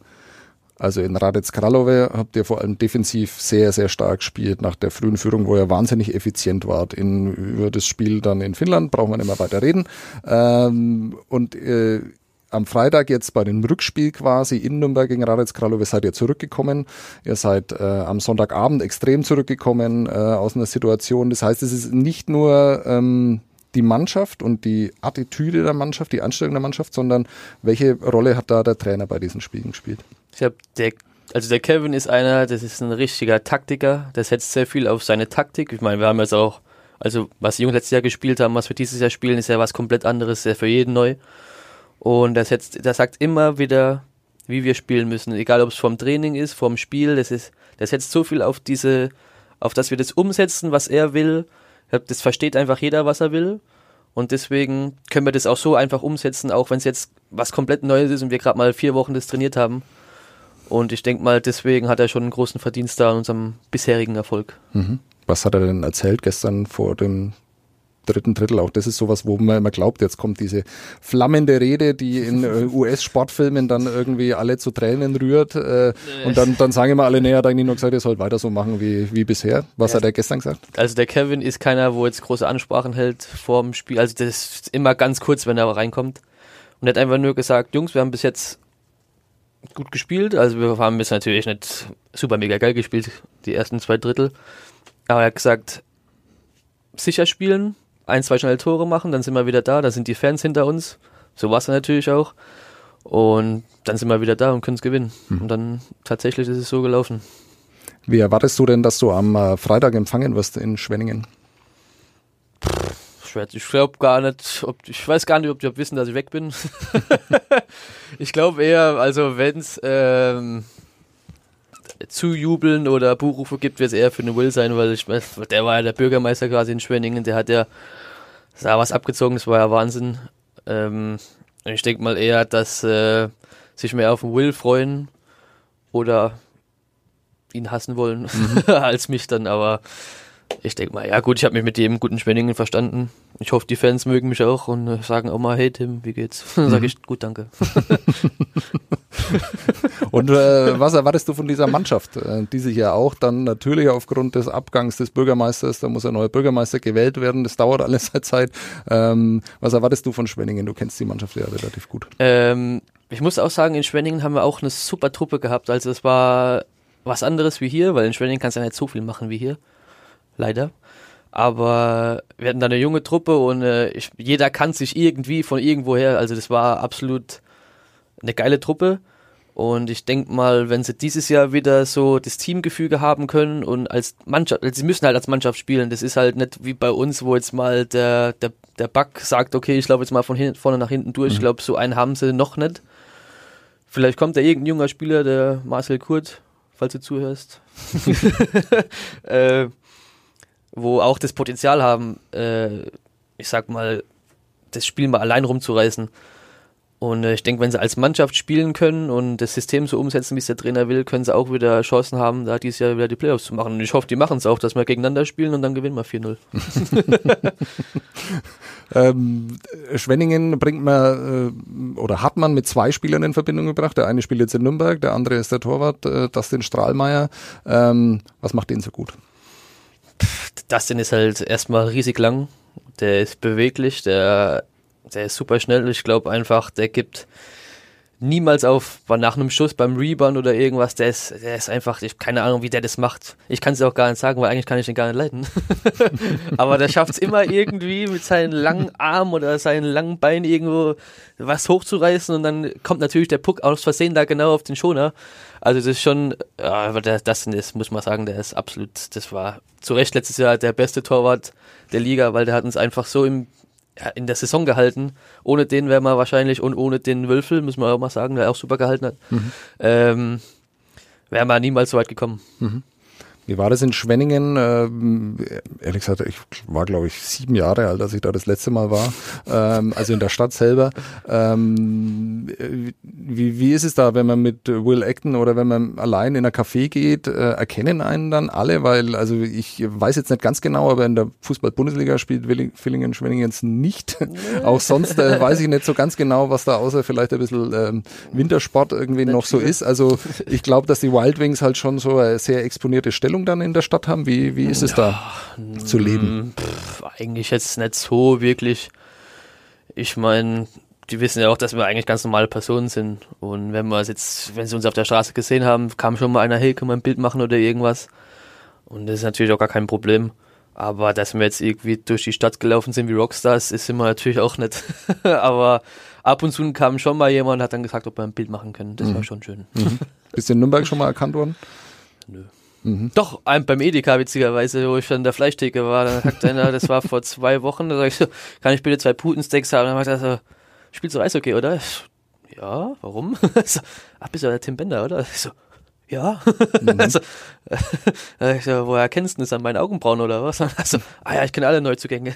also in Radec Kralove habt ihr vor allem defensiv sehr, sehr stark gespielt nach der frühen Führung, wo ihr wahnsinnig effizient wart. In, über das Spiel dann in Finnland brauchen wir nicht mehr weiter reden. Ähm, und äh, am Freitag jetzt bei dem Rückspiel quasi in Nürnberg gegen Radec Kralove seid ihr zurückgekommen. Ihr seid äh, am Sonntagabend extrem zurückgekommen äh, aus einer Situation. Das heißt, es ist nicht nur ähm, die Mannschaft und die Attitüde der Mannschaft, die Anstellung der Mannschaft, sondern welche Rolle hat da der Trainer bei diesen Spielen gespielt? Ich habe der also der Kevin ist einer, das ist ein richtiger Taktiker, der setzt sehr viel auf seine Taktik. Ich meine, wir haben jetzt auch, also was die Jungs letztes Jahr gespielt haben, was wir dieses Jahr spielen, ist ja was komplett anderes, sehr für jeden neu. Und der, setzt, der sagt immer wieder, wie wir spielen müssen. Egal ob es vom Training ist, vom Spiel, das ist, der setzt so viel auf diese, auf dass wir das umsetzen, was er will. Das versteht einfach jeder, was er will. Und deswegen können wir das auch so einfach umsetzen, auch wenn es jetzt was komplett Neues ist und wir gerade mal vier Wochen das trainiert haben. Und ich denke mal, deswegen hat er schon einen großen Verdienst da an unserem bisherigen Erfolg. Mhm. Was hat er denn erzählt gestern vor dem dritten Drittel? Auch das ist sowas, wo man immer glaubt, jetzt kommt diese flammende Rede, die in äh, [laughs] US-Sportfilmen dann irgendwie alle zu Tränen rührt. Äh, und dann, dann sagen immer alle, nee, er hat eigentlich nur gesagt, ihr sollt weiter so machen wie, wie bisher. Was Ja. hat er gestern gesagt? Also der Kevin ist keiner, wo jetzt große Ansprachen hält vor dem Spiel. Also das ist immer ganz kurz, wenn er reinkommt. Und er hat einfach nur gesagt, Jungs, wir haben bis jetzt gut gespielt. Also wir haben bis natürlich nicht super mega geil gespielt, die ersten zwei Drittel. Aber er hat gesagt, sicher spielen, ein, zwei schnelle Tore machen, dann sind wir wieder da, dann sind die Fans hinter uns. So war es natürlich auch. Und dann sind wir wieder da und können es gewinnen. Und dann tatsächlich ist es so gelaufen. Wie erwartest du denn, dass du am äh, Freitag empfangen wirst in Schwenningen? Schwer. Ich glaube gar nicht, ob ich weiß gar nicht, ob die wissen, dass ich weg bin. [laughs] ich glaube eher, also wenn es ähm, Zujubeln oder Buchrufe gibt, wird es eher für den Will sein, weil ich der war ja der Bürgermeister quasi in Schwenningen, der hat ja da was abgezogen, das war ja Wahnsinn. Ähm, ich denke mal eher, dass äh, sich mehr auf den Will freuen oder ihn hassen wollen, [laughs] als mich dann, aber ich denke mal, ja gut, ich habe mich mit jedem guten Schwenningen verstanden. Ich hoffe, die Fans mögen mich auch und äh, sagen auch mal, hey Tim, wie geht's? [laughs] Dann sage ich, gut, danke. [laughs] Und äh, was erwartest du von dieser Mannschaft, äh, die sich ja auch dann natürlich aufgrund des Abgangs des Bürgermeisters, da muss ein neuer Bürgermeister gewählt werden, das dauert alles seit Zeit. Ähm, was erwartest du von Schwenningen? Du kennst die Mannschaft ja relativ gut. Ähm, ich muss auch sagen, in Schwenningen haben wir auch eine super Truppe gehabt. Also es war was anderes wie hier, weil in Schwenningen kannst du ja nicht so viel machen wie hier. Leider. Aber wir hatten da eine junge Truppe und äh, ich, jeder kann sich irgendwie von irgendwoher. Also das war absolut eine geile Truppe. Und ich denke mal, wenn sie dieses Jahr wieder so das Teamgefüge haben können und als Mannschaft, also sie müssen halt als Mannschaft spielen. Das ist halt nicht wie bei uns, wo jetzt mal der, der, der Back sagt, okay, ich laufe jetzt mal von hin, vorne nach hinten durch. Ich glaube, so einen haben sie noch nicht. Vielleicht kommt da irgendein junger Spieler, der Marcel Kurt, falls du zuhörst, [laughs] [laughs] äh, wo auch das Potenzial haben, äh, ich sag mal, das Spiel mal allein rumzureißen. Und äh, ich denke, wenn sie als Mannschaft spielen können und das System so umsetzen, wie es der Trainer will, können sie auch wieder Chancen haben, da dieses Jahr wieder die Playoffs zu machen. Und ich hoffe, die machen es auch, dass wir gegeneinander spielen und dann gewinnen wir 4-0. [laughs] Ähm, Schwenningen bringt man äh, oder hat man mit zwei Spielern in Verbindung gebracht. Der eine spielt jetzt in Nürnberg, der andere ist der Torwart, äh, Dustin Strahlmeier. Ähm, was macht den so gut? Dustin ist halt erstmal riesig lang, der ist beweglich, der, der ist super schnell. Ich glaube einfach, der gibt niemals auf war nach einem Schuss beim Rebound oder irgendwas. Der ist, der ist einfach, ich keine Ahnung, wie der das macht. Ich kann es auch gar nicht sagen, weil eigentlich kann ich den gar nicht leiten. [laughs] Aber der schafft es immer irgendwie mit seinen langen Armen oder seinen langen Beinen irgendwo was hochzureißen und dann kommt natürlich der Puck aus Versehen da genau auf den Schoner. Also das ist schon, ja, der, das ist, muss man sagen, der ist absolut, das war zu Recht letztes Jahr der beste Torwart der Liga, weil der hat uns einfach so im, in der Saison gehalten. Ohne den wären wir wahrscheinlich, und ohne den Wölfel, muss man auch mal sagen, der auch super gehalten hat, ähm, wären wir niemals so weit gekommen. Wie war das in Schwenningen? Ähm, ehrlich gesagt, ich war, glaube ich, sieben Jahre alt, als ich da das letzte Mal war. Ähm, also in der Stadt selber. Ähm, äh, wie, wie ist es da, wenn man mit Will Acton oder wenn man allein in ein Café geht, äh, erkennen einen dann alle? Weil, also ich weiß jetzt nicht ganz genau, aber in der Fußball-Bundesliga spielt Villingen Schwenningen jetzt nicht. Auch sonst äh, weiß ich nicht so ganz genau, was da außer vielleicht ein bisschen ähm, Wintersport irgendwie noch so ist. Also ich glaube, dass die Wild Wings halt schon so eine sehr exponierte Stellung dann in der Stadt haben. Wie, wie ist es da zu leben? Mm, Pff, eigentlich jetzt nicht so wirklich. Ich meine, die wissen ja auch, dass wir eigentlich ganz normale Personen sind. Und wenn wir jetzt, wenn sie uns auf der Straße gesehen haben, kam schon mal einer, hey, können wir ein Bild machen oder irgendwas. Und das ist natürlich auch gar kein Problem. Aber dass wir jetzt irgendwie durch die Stadt gelaufen sind wie Rockstars, ist immer natürlich auch nicht. [laughs] Aber ab und zu kam schon mal jemand und hat dann gesagt, ob wir ein Bild machen können. Das war schon schön. Bist du in Nürnberg schon mal erkannt worden? Doch, ein, beim Edeka witzigerweise, wo ich an der Fleischtheke war, da sagt einer, das war vor zwei Wochen, da sag ich so, kann ich bitte zwei Putensteaks haben? Dann macht er so, spielst du Eishockey, oder? Ich ja, warum? [laughs] so, ach, bist du der Tim Bender, oder? Ich so, ja. [laughs] also, [laughs] äh, so, woher kennst du das an meinen Augenbrauen oder was? [laughs] Also, ah ja, ich kenne alle Neuzugänge.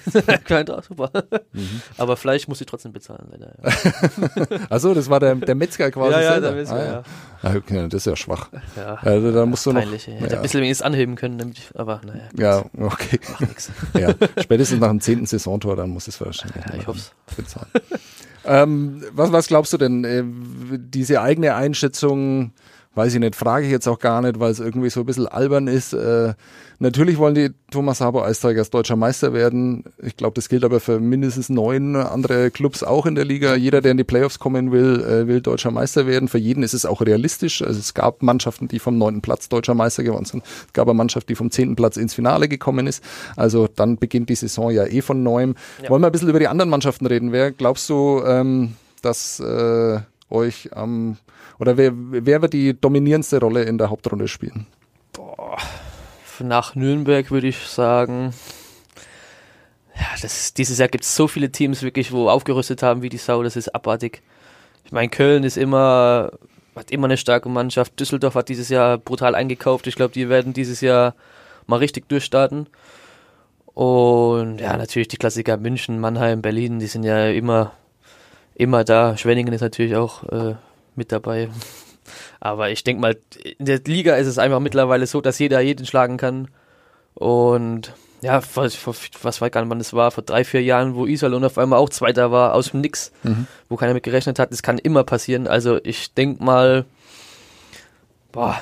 super. Mhm. Aber Fleisch muss ich trotzdem bezahlen, leider. Ja. Achso, das war der, der Metzger quasi. Ja, ja, selber. der Metzger, ah, ja. Ah, okay, das ist ja schwach. Ja, Also, da musst du noch. peinlich. Ich hätte ein bisschen wenigstens anheben können, damit ich, aber naja. Ja, okay. Macht nichts. Ja, spätestens nach dem zehnten Saisontor, dann muss es wahrscheinlich Ja, ich mal hoff's. bezahlen. ähm, was, was glaubst du denn? Äh, diese eigene Einschätzung, weiß ich nicht, frage ich jetzt auch gar nicht, weil es irgendwie so ein bisschen albern ist. Äh, natürlich wollen die Thomas Sabo Eistigers deutscher Meister werden. Ich glaube, das gilt aber für mindestens neun andere Clubs auch in der Liga. Jeder, der in die Playoffs kommen will, äh, will deutscher Meister werden. Für jeden ist es auch realistisch. Also es gab Mannschaften, die vom neunten Platz deutscher Meister geworden sind. Es gab eine Mannschaft, die vom zehnten Platz ins Finale gekommen ist. Also dann beginnt die Saison ja eh von neuem. Ja. Wollen wir ein bisschen über die anderen Mannschaften reden? Wer glaubst du, ähm, dass äh, euch am oder wer, wer wird die dominierendste Rolle in der Hauptrunde spielen? Nach Nürnberg würde ich sagen, ja, das, dieses Jahr gibt es so viele Teams wirklich, wo aufgerüstet haben wie die Sau, das ist abartig. Ich meine, Köln ist immer, hat immer eine starke Mannschaft. Düsseldorf hat dieses Jahr brutal eingekauft. Ich glaube, die werden dieses Jahr mal richtig durchstarten. Und ja, natürlich die Klassiker München, Mannheim, Berlin, die sind ja immer, immer da. Schwenningen ist natürlich auch äh, mit dabei. Aber ich denke mal, in der Liga ist es einfach mittlerweile so, dass jeder jeden schlagen kann. Und ja, was, was weiß gar nicht, wann das war, vor drei, vier Jahren, wo Iserlohn auf einmal auch Zweiter war, aus dem Nix, wo keiner mit gerechnet hat. Das kann immer passieren. Also ich denke mal, boah,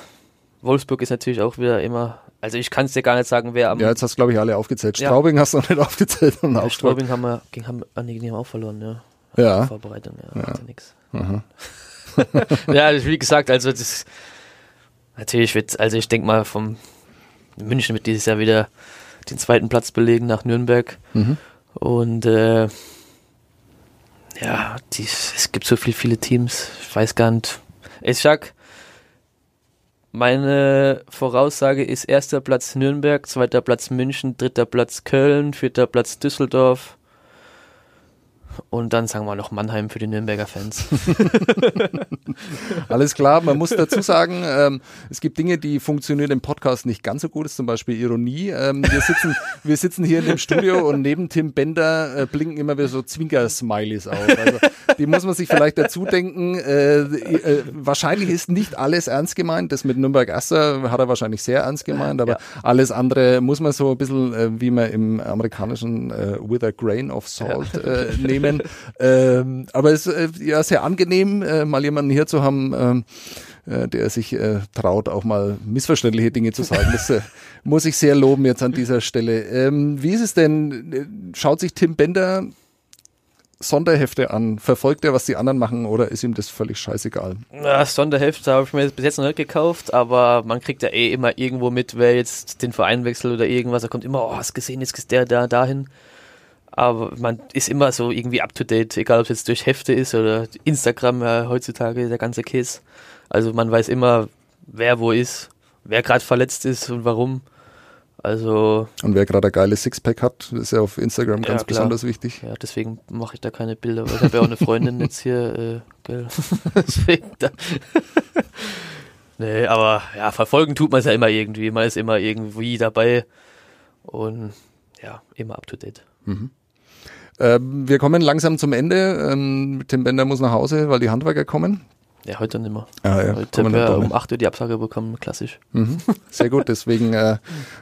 Wolfsburg ist natürlich auch wieder immer, also ich kann es dir gar nicht sagen, wer am Ja, jetzt hast du, glaube ich, alle aufgezählt. Ja. Straubing hast du noch nicht aufgezählt und Augsburg. Straubing haben wir, gegen, haben, ah, nee, haben auch verloren, ja. Ja. Vorbereitung, ja, macht ja nix. [laughs] ja, wie gesagt, also das natürlich wird, also ich denke mal vom München wird dieses Jahr wieder den zweiten Platz belegen nach Nürnberg. Mhm. Und äh, ja, die, es gibt so viele, viele Teams, ich weiß gar nicht. Ich sag, meine Voraussage ist erster Platz Nürnberg, zweiter Platz München, dritter Platz Köln, vierter Platz Düsseldorf. Und dann sagen wir noch Mannheim für die Nürnberger Fans. [laughs] Alles klar, man muss dazu sagen, ähm, es gibt Dinge, die funktionieren im Podcast nicht ganz so gut, das ist zum Beispiel Ironie. Ähm, wir, sitzen, wir sitzen hier in dem Studio und neben Tim Bender äh, blinken immer wieder so Zwinker-Smileys auf. Also, die muss man sich vielleicht dazu denken. Äh, äh, wahrscheinlich ist nicht alles ernst gemeint. Das mit Nürnberg Erster hat er wahrscheinlich sehr ernst gemeint, aber Ja. alles andere muss man so ein bisschen, äh, wie man im amerikanischen äh, with a grain of salt äh, nehmen. Ähm, aber es ist äh, ja sehr angenehm, äh, mal jemanden hier zu haben, ähm, äh, der sich äh, traut, auch mal missverständliche Dinge zu sagen. Das äh, [laughs] muss ich sehr loben jetzt an dieser Stelle. Ähm, wie ist es denn? äh, Schaut sich Tim Bender Sonderhefte an? Verfolgt er, was die anderen machen oder ist ihm das völlig scheißegal? Ja, Sonderhefte habe ich mir bis jetzt noch nicht gekauft, aber man kriegt ja eh immer irgendwo mit, wer jetzt den Verein wechselt oder irgendwas. Da kommt immer, oh, hast gesehen, jetzt ist der da dahin. Aber man ist immer so irgendwie up to date, egal ob es jetzt durch Hefte ist oder Instagram ja, heutzutage der ganze Käse. Also man weiß immer, wer wo ist, wer gerade verletzt ist und warum. Also Und wer gerade ein geiles Sixpack hat, ist ja auf Instagram Ja, ganz klar. besonders wichtig. ja, deswegen mache ich da keine Bilder, weil ich habe ja auch eine Freundin jetzt hier, [laughs] äh, gell. [laughs] deswegen da. [laughs] nee, aber ja, verfolgen tut man es ja immer irgendwie. Man ist immer irgendwie dabei und ja, immer up to date. Ähm, wir kommen langsam zum Ende. Ähm, Tim Bender muss nach Hause, weil die Handwerker kommen. Ja, heute nicht mehr. Ah, ja, heute haben wir um nicht. 8 Uhr die Absage bekommen, klassisch. Mhm. Sehr gut, deswegen äh,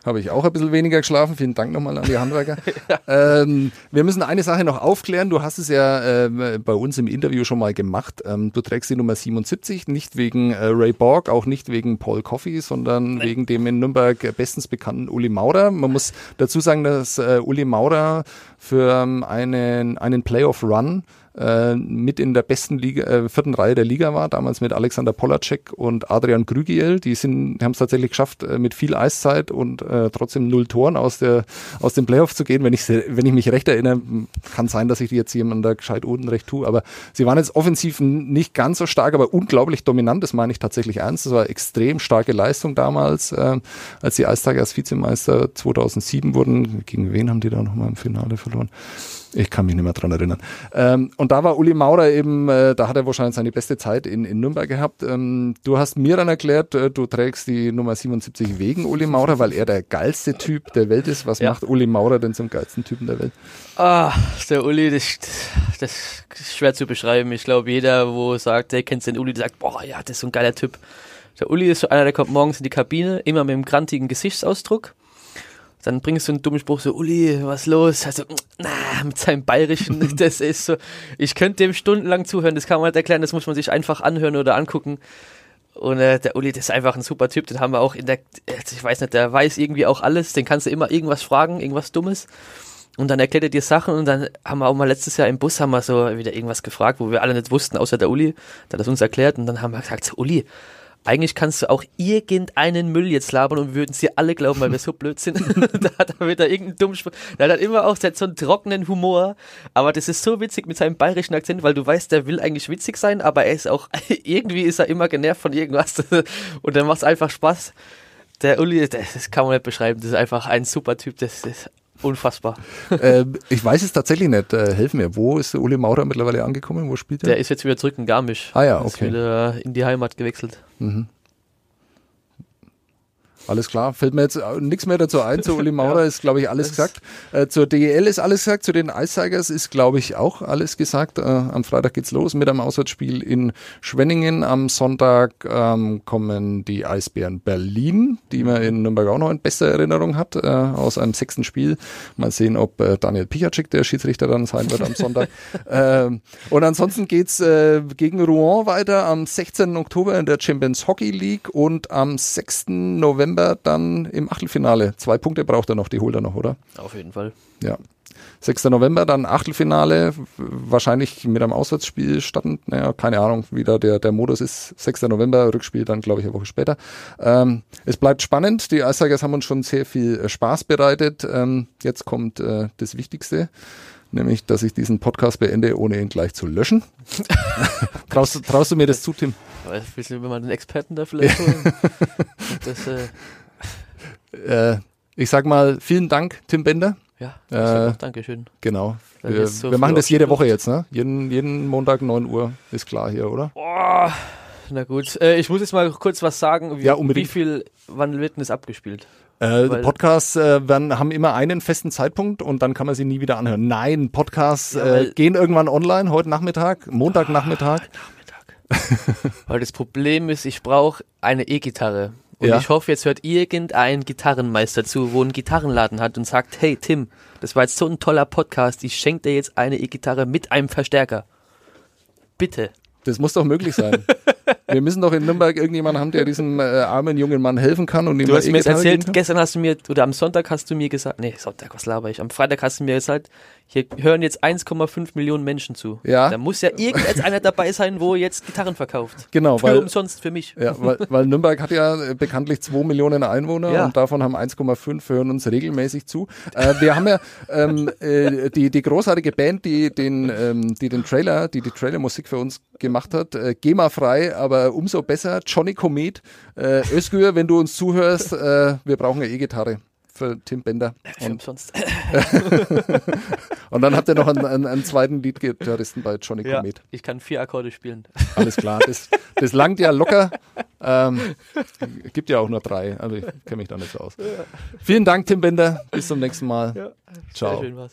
habe ich auch ein bisschen weniger geschlafen. Vielen Dank nochmal an die Handwerker. [laughs] ähm, wir müssen eine Sache noch aufklären. Du hast es ja ähm, bei uns im Interview schon mal gemacht. Ähm, du trägst die Nummer 77, nicht wegen äh, Ray Borg, auch nicht wegen Paul Coffey, sondern wegen dem in Nürnberg bestens bekannten Uli Maurer. Man muss dazu sagen, dass äh, Uli Maurer für ähm, einen, einen Playoff-Run äh, mit in der besten Liga, äh, vierten Reihe der Liga war, damals mit Alexander Polacek und Adrian Grügiel. Die sind, haben es tatsächlich geschafft, äh, mit viel Eiszeit und äh, trotzdem null Toren aus der aus dem Playoff zu gehen. Wenn ich wenn ich mich recht erinnere, kann sein, dass ich jetzt jemand da gescheit unrecht tue, aber sie waren jetzt offensiv nicht ganz so stark, aber unglaublich dominant. Das meine ich tatsächlich ernst. Das war extrem starke Leistung damals, äh, als die Eistage als Vizemeister 2007 wurden. Gegen wen haben die da nochmal im Finale verloren? Ich kann mich nicht mehr dran erinnern. Ähm, und da war Uli Maurer eben, äh, da hat er wahrscheinlich seine beste Zeit in, in Nürnberg gehabt. Ähm, du hast mir dann erklärt, äh, du trägst die Nummer 77 wegen Uli Maurer, weil er der geilste Typ der Welt ist. Was Ja. macht Uli Maurer denn zum geilsten Typen der Welt? Ah, der Uli, das, das ist schwer zu beschreiben. Ich glaube, jeder, wo sagt, der kennt den Uli, der sagt, boah, ja, das ist so ein geiler Typ. Der Uli ist so einer, der kommt morgens in die Kabine, immer mit einem grantigen Gesichtsausdruck. Dann bringst du einen dummen Spruch, so, Uli, was los? Also, na, mit seinem Bayerischen, [laughs] das ist so, ich könnte dem stundenlang zuhören, das kann man nicht erklären, das muss man sich einfach anhören oder angucken. Und äh, der Uli, das ist einfach ein super Typ, den haben wir auch in der, ich weiß nicht, der weiß irgendwie auch alles, den kannst du immer irgendwas fragen, irgendwas Dummes. Und dann erklärt er dir Sachen und dann haben wir auch mal letztes Jahr im Bus haben wir so wieder irgendwas gefragt, wo wir alle nicht wussten, außer der Uli, der hat das uns erklärt und dann haben wir gesagt, so, Uli, eigentlich kannst du auch irgendeinen Müll jetzt labern und würden dir alle glauben, weil wir so blöd sind. [laughs] da hat er wieder irgendeinen dummen Spruch. Der hat immer auch so einen trockenen Humor, aber das ist so witzig mit seinem bayerischen Akzent, weil du weißt, der will eigentlich witzig sein, aber er ist auch, [laughs] irgendwie ist er immer genervt von irgendwas [laughs] und dann macht es einfach Spaß. Der Uli, das, kann man nicht beschreiben, das ist einfach ein super Typ, das ist unfassbar. äh, ich weiß es tatsächlich nicht. Äh, helf mir. Wo ist der Uli Maurer mittlerweile angekommen? Wo spielt er? Der ist jetzt wieder zurück in Garmisch. Ah ja, Ist okay. wieder in die Heimat gewechselt. Mm-hmm. Alles klar, fällt mir jetzt nichts mehr dazu ein. Zu Uli [laughs] Maurer ist, glaube ich, alles gesagt. Äh, zur DEL ist alles gesagt. Zu den Eistigers ist, glaube ich, auch alles gesagt. Äh, am Freitag geht's los mit einem Auswärtsspiel in Schwenningen. Am Sonntag ähm, kommen die Eisbären Berlin, die man in Nürnberg auch noch in bester Erinnerung hat, äh, aus einem sechsten Spiel. Mal sehen, ob äh, Daniel Pichacek der Schiedsrichter dann sein wird am Sonntag. [laughs] ähm, und ansonsten geht's äh, gegen Rouen weiter am 16. Oktober in der Champions Hockey League und am 6. November dann im Achtelfinale. Zwei Punkte braucht er noch, die holt er noch, oder? Auf jeden Fall. Ja. 6. November dann Achtelfinale, wahrscheinlich mit einem Auswärtsspiel stattend. Naja, keine Ahnung, wie da der, der Modus ist. 6. November, Rückspiel dann, glaube ich, eine Woche später. Ähm, es bleibt spannend. Die Eistigers haben uns schon sehr viel äh, Spaß bereitet. Ähm, jetzt kommt äh, das Wichtigste. Nämlich, dass ich diesen Podcast beende, ohne ihn gleich zu löschen. [laughs] traust, du- traust du mir das zu, Tim? Willst du mal den Experten da vielleicht holen? [laughs] das, äh, Äh, ich sag mal, vielen Dank, Tim Bender. ja, Äh, Dankeschön. Genau. Wir, so wir machen das jede Woche jetzt, ne? Jeden, jeden Montag 9 Uhr ist klar hier, oder? Boah, na gut. Äh, ich muss jetzt mal kurz was sagen. Wie, Ja, unbedingt. Wie viel, wann wird denn das abgespielt? Äh, Podcasts äh, werden, haben immer einen festen Zeitpunkt und dann kann man sie nie wieder anhören. Nein, Podcasts Ja, äh, gehen irgendwann online, heute Nachmittag, Montagnachmittag. Nachmittag. Weil das Problem ist, ich brauche eine E-Gitarre. Und Ja. ich hoffe, jetzt hört irgendein Gitarrenmeister zu, wo einen Gitarrenladen hat und sagt, hey Tim, das war jetzt so ein toller Podcast, ich schenke dir jetzt eine E-Gitarre mit einem Verstärker. Bitte. Das muss doch möglich sein. [laughs] wir müssen doch in Nürnberg irgendjemanden haben, der diesem äh, armen jungen Mann helfen kann und ihm Du hast mir erzählt, gestern hast du mir, oder am Sonntag hast du mir gesagt, nee, Sonntag, was laber ich? Am Freitag hast du mir gesagt, hier hören jetzt 1,5 Millionen Menschen zu. Ja. Da muss ja irgendeins einer dabei sein, wo jetzt Gitarren verkauft. Genau, Für weil, umsonst für mich. ja, weil, weil Nürnberg hat ja bekanntlich 2 Millionen Einwohner Ja. und davon haben 1,5 hören uns regelmäßig zu. Äh, wir haben ja ähm, äh, die, die großartige Band, die den, ähm, die den Trailer, die die Trailermusik für uns gemacht hat, äh, GEMA-frei, aber umso besser, Johnny Comet, äh, Özgür, wenn du uns zuhörst, äh, wir brauchen eine E-Gitarre für Tim Bender. Und, umsonst. [laughs] und dann habt ihr noch einen, einen, einen zweiten Leadgitarristen bei Johnny Ja, Comet. ich kann vier Akkorde spielen. Alles klar, das, das langt ja locker. [laughs] Ähm, gibt ja auch nur drei, aber ich kenne mich da nicht so aus. Vielen Dank, Tim Bender. Bis zum nächsten Mal. Sehr Ciao. schön was.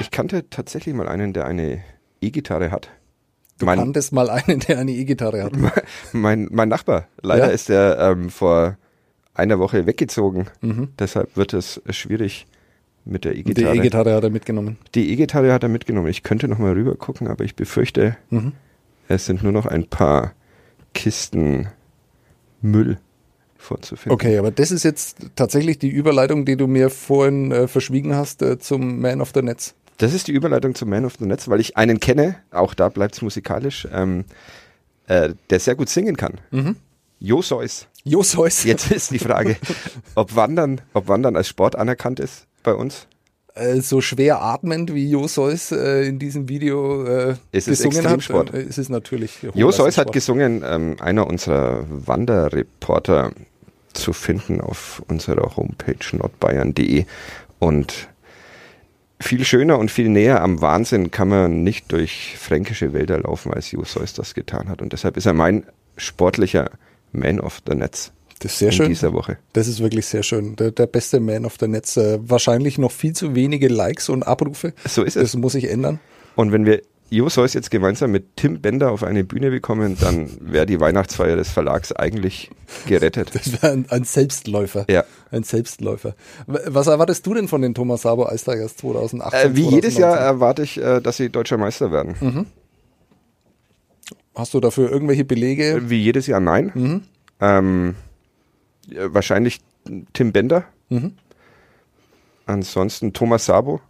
Ich kannte tatsächlich mal einen, der eine E-Gitarre hat. Du Mein, kanntest mal einen, der eine E-Gitarre hat. [laughs] mein, mein Nachbar. Leider Ja? ist er ähm, vor einer Woche weggezogen. Mhm. Deshalb wird es schwierig mit der Die E-Gitarre. E-Gitarre hat er mitgenommen. Die E-Gitarre hat er mitgenommen. Ich könnte noch mal rüber gucken, aber ich befürchte, Mhm. es sind nur noch ein paar Kisten Müll vorzufinden. Okay, aber das ist jetzt tatsächlich die Überleitung, die du mir vorhin äh, verschwiegen hast äh, zum Man of the Netz. Das ist die Überleitung zum Man of the Netz, weil ich einen kenne, auch da bleibt es musikalisch, ähm, äh, der sehr gut singen kann. Mhm. Jo Seuss. Jos Heus. [laughs] Jetzt ist die Frage, ob Wandern, ob Wandern als Sport anerkannt ist bei uns. Äh, so schwer atmend wie Jo Seuss äh, in diesem Video äh, Es ist gesungen hat. Äh, es ist natürlich. Jo Seuss hat gesungen, ähm, einer unserer Wanderreporter zu finden auf unserer Homepage nordbayern.de. Und viel schöner und viel näher am Wahnsinn kann man nicht durch fränkische Wälder laufen, als Jules Seuss das getan hat. Und deshalb ist er mein sportlicher Man of the Netz Das ist sehr in schön. dieser Woche. Das ist wirklich sehr schön. Der, der beste Man auf der Netz. Äh, wahrscheinlich noch viel zu wenige Likes und Abrufe. So ist es. Das muss sich ändern. Und wenn wir Jo Seuss jetzt gemeinsam mit Tim Bender auf eine Bühne bekommen, dann wäre die Weihnachtsfeier des Verlags eigentlich gerettet. Das wäre ein, ein Selbstläufer. Ja. Ein Selbstläufer. Was erwartest du denn von den Thomas Sabo Ice Tigers 2018? Äh, wie jedes 2019? Jahr erwarte ich, äh, dass sie deutscher Meister werden. Hast du dafür irgendwelche Belege? Äh, Wie jedes Jahr nein. Ähm, äh, wahrscheinlich Tim Bender. Ansonsten Thomas Sabo.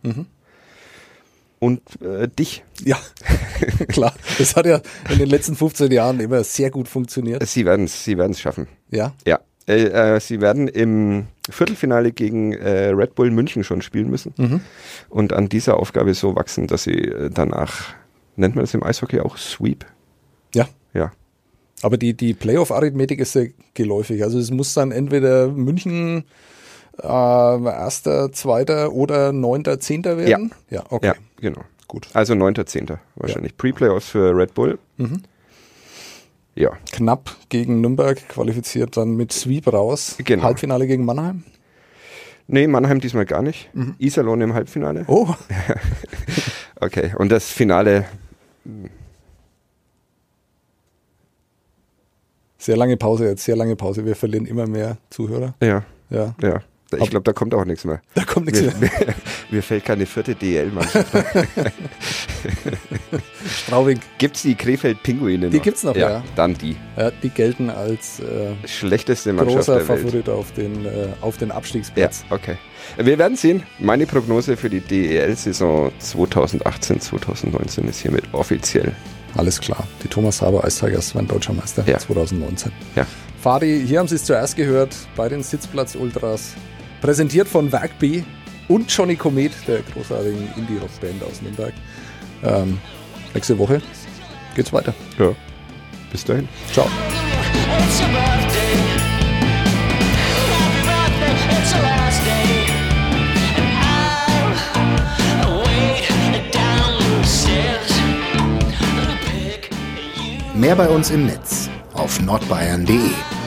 Und äh, dich. Ja, [laughs] klar. Das hat ja in den letzten 15 Jahren immer sehr gut funktioniert. Sie werden es sie werden's schaffen. Ja. Ja. Äh, äh, sie werden im Viertelfinale gegen äh, Red Bull München schon spielen müssen. Und an dieser Aufgabe so wachsen, dass sie äh, danach, nennt man das im Eishockey auch Sweep? Ja. Ja. Aber die, die Playoff-Arithmetik ist sehr geläufig. Also es muss dann entweder München äh, erster, zweiter oder neunter, zehnter werden. Ja, okay. Ja, genau. Gut. Also 9.10. wahrscheinlich. Pre-Playoffs für Red Bull. Ja. Knapp gegen Nürnberg qualifiziert, dann mit Sweep raus. Genau. Halbfinale gegen Mannheim. Nee, Mannheim diesmal gar nicht. Iserlohn im Halbfinale. Oh, [laughs] Okay. Und das Finale, sehr lange Pause jetzt, sehr lange Pause. Wir verlieren immer mehr Zuhörer. ja, Ja, ja. Ich glaube, da kommt auch nichts mehr. da kommt nichts Mir, mehr. mir, mir fällt keine vierte DL-Mannschaft. [laughs] Straubing, Gibt's die Krefeld-Pinguine noch? Die gibt's noch, ja. Dann die. ja, die gelten als äh, Schlechteste Mannschaft großer der Welt. Favorit auf den, äh, auf den Ja, Abstiegsplatz. okay. Wir werden sehen. Meine Prognose für die DEL-Saison 2018, 2019 ist hiermit offiziell. Alles klar. Die Thomas Haber Ice Tigers waren Deutscher Meister Ja. 2019. Ja. Fadi, hier haben Sie es zuerst gehört bei den Sitzplatz Ultras. Präsentiert von B und Johnny Komet, der großartigen Indie-Rock-Band aus Nürnberg. Ähm, nächste Woche geht's weiter. Ja. Bis dahin. Ciao. Mehr bei uns im Netz auf nordbayern.de.